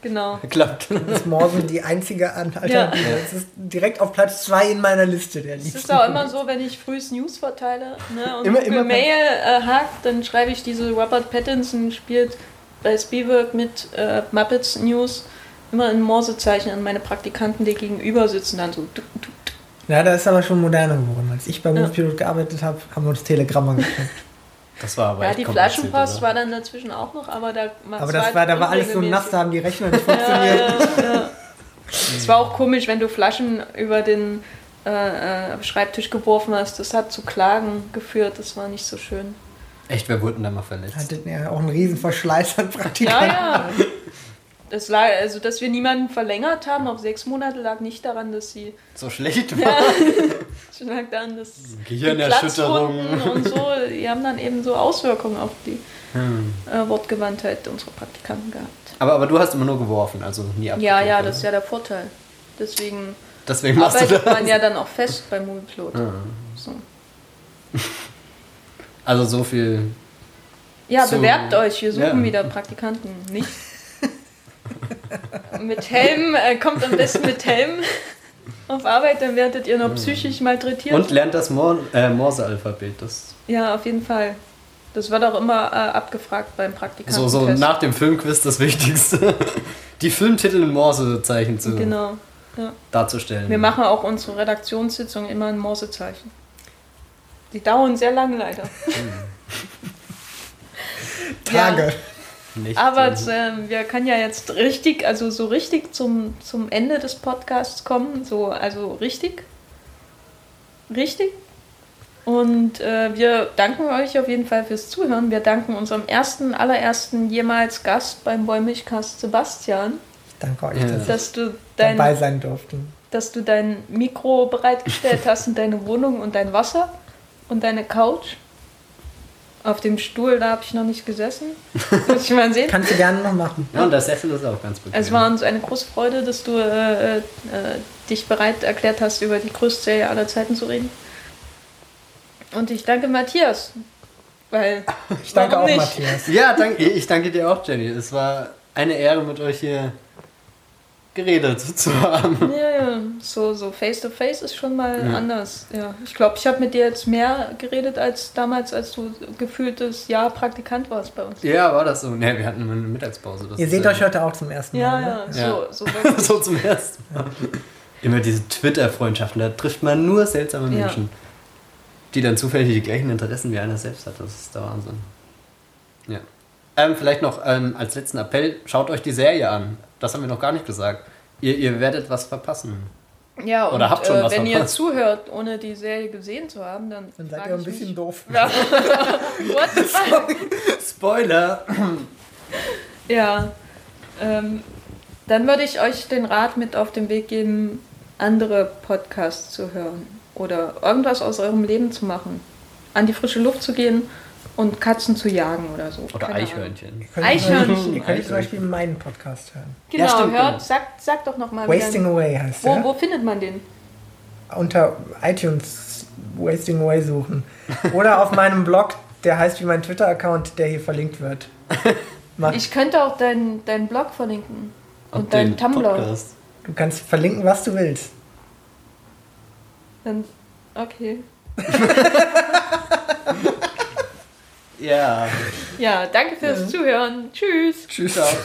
Genau.
klappt.
ist Morsen die einzige An- Alternative. Es ist direkt auf Platz 2 in meiner Liste der
Es
liebsten.
ist auch immer so, wenn ich frühs News verteile ne, und
Immer-
Google
immer-
Mail äh, hakt, dann schreibe ich diese Robert Pattinson spielt bei Spielberg mit äh, Muppets News immer in Morsezeichen an meine Praktikanten, die gegenüber sitzen, dann so. Du, du.
Ja, da ist aber schon moderner geworden. Als ich bei
Ja.
Moviepilot gearbeitet habe, haben wir uns Telegrammer geschickt.
Das war aber
Ja,
echt
die Flaschenpost
oder?
war dann dazwischen auch noch, aber da
Aber das war, da war alles so nass, da haben die Rechner nicht funktioniert.
Ja, ja, ja. Es war auch komisch, wenn du Flaschen über den äh, äh, Schreibtisch geworfen hast. Das hat zu Klagen geführt. Das war nicht so schön.
Echt, wer wurde denn da mal verletzt?
Hattet ja auch einen riesen Verschleiß an
Ja,
Praktikanten.
ja. Das lag, also, dass wir niemanden verlängert haben auf sechs Monate, lag nicht daran, dass sie.
So schlecht
Ja,
war.
es lag daran, dass.
Gehirnerschütterung.
Und so, die haben dann eben so Auswirkungen auf die
Hm.
äh, Wortgewandtheit unserer Praktikanten gehabt.
Aber, aber du hast immer nur geworfen, also nie abgekriegt.
Ja, ja,
oder?
das ist ja der Vorteil. Deswegen
Deswegen machst du
arbeitet
das.
man ja dann auch fest bei Movieplot.
Ah.
So.
Also so viel.
Ja, bewerbt euch, wir suchen
ja.
wieder Praktikanten. Nicht? Mit Helm, äh, kommt am besten mit Helm auf Arbeit, dann werdet ihr noch psychisch malträtiert.
Und lernt das Mor äh, Morse-Alphabet. Das
Ja, auf jeden Fall. Das wird auch immer äh, abgefragt beim Praktikanten.
so, so nach dem Filmquiz das Wichtigste. Die Filmtitel in Morsezeichen zu
Genau. Ja.
darzustellen.
Wir machen auch unsere Redaktionssitzung immer in Morsezeichen. Die dauern sehr lange leider.
Tage.
Nicht,
Aber
ähm,
äh, wir können ja jetzt richtig, also so richtig zum, zum Ende des Podcasts kommen. So, also richtig. Richtig. Und äh, wir danken euch auf jeden Fall fürs Zuhören. Wir danken unserem ersten, allerersten jemals Gast beim Bäumilchcast Sebastian,
Danke euch, dass ich
dass du dein,
dabei sein durfte.
dass du dein Mikro bereitgestellt hast und deine Wohnung und dein Wasser und deine Couch. Auf dem Stuhl, da habe ich noch nicht gesessen. Muss ich mal sehen.
Kannst du gerne noch machen.
Ja, und das Sessel ist auch ganz bequem.
Es war uns eine große Freude, dass du äh, äh, dich bereit erklärt hast, über die größte Serie aller Zeiten zu reden. Und ich danke Matthias. Weil.
Ich danke
warum
auch
nicht?
Matthias.
Ja, danke, ich danke dir auch, Jenny. Es war eine Ehre, mit euch hier geredet zu haben.
Ja, ja. So, so face to face ist schon mal
Ja.
anders. Ja. Ich glaube, ich habe mit dir jetzt mehr geredet als damals, als du gefühltes Jahr Praktikant warst bei uns.
Ja, war das so? Ne, wir hatten immer eine Mittagspause. Das
Ihr seht
ja-
euch heute auch zum ersten
Ja,
Mal. ne?
ja,
Ja.
so, so
so zum ersten Mal. Immer diese Twitter-Freundschaften, da trifft man nur seltsame
Ja.
Menschen, die dann zufällig die gleichen Interessen wie einer selbst hat. Das ist der Wahnsinn. Ja. Ähm, vielleicht noch ähm, als letzten Appell, schaut euch die Serie an. Das haben wir noch gar nicht gesagt. Ihr, ihr werdet was verpassen.
Ja, und
Oder habt schon
äh,
was
wenn ihr
verpasst.
zuhört, ohne die Serie gesehen zu haben, dann,
Dann seid ihr ein bisschen
mich,
doof.
Ja. What the fuck?
Spoiler!
Ja. Ähm, dann würde ich euch den Rat mit auf den Weg geben, andere Podcasts zu hören oder irgendwas aus eurem Leben zu machen. An die frische Luft zu gehen und Katzen zu jagen oder so.
Oder
Keine Ahnung.
Eichhörnchen.
Ihr könnt,
Eichhörnchen.
Ihr könnt zum Beispiel meinen Podcast hören.
Genau,
Ja, stimmt,
hört,
genau.
sag, sag doch nochmal.
Wasting Away heißt
Wo,
der.
wo findet man den?
Unter iTunes Wasting Away suchen. Oder auf meinem Blog, der heißt wie mein Twitter-Account, der hier verlinkt wird. Mach.
Ich könnte auch deinen dein Blog verlinken. Und,
Und
deinen Tumblr.
Podcast.
Du kannst verlinken, was du willst.
Dann, okay.
Ja.
Ja, danke fürs Zuhören. Tschüss.
Tschüss auch.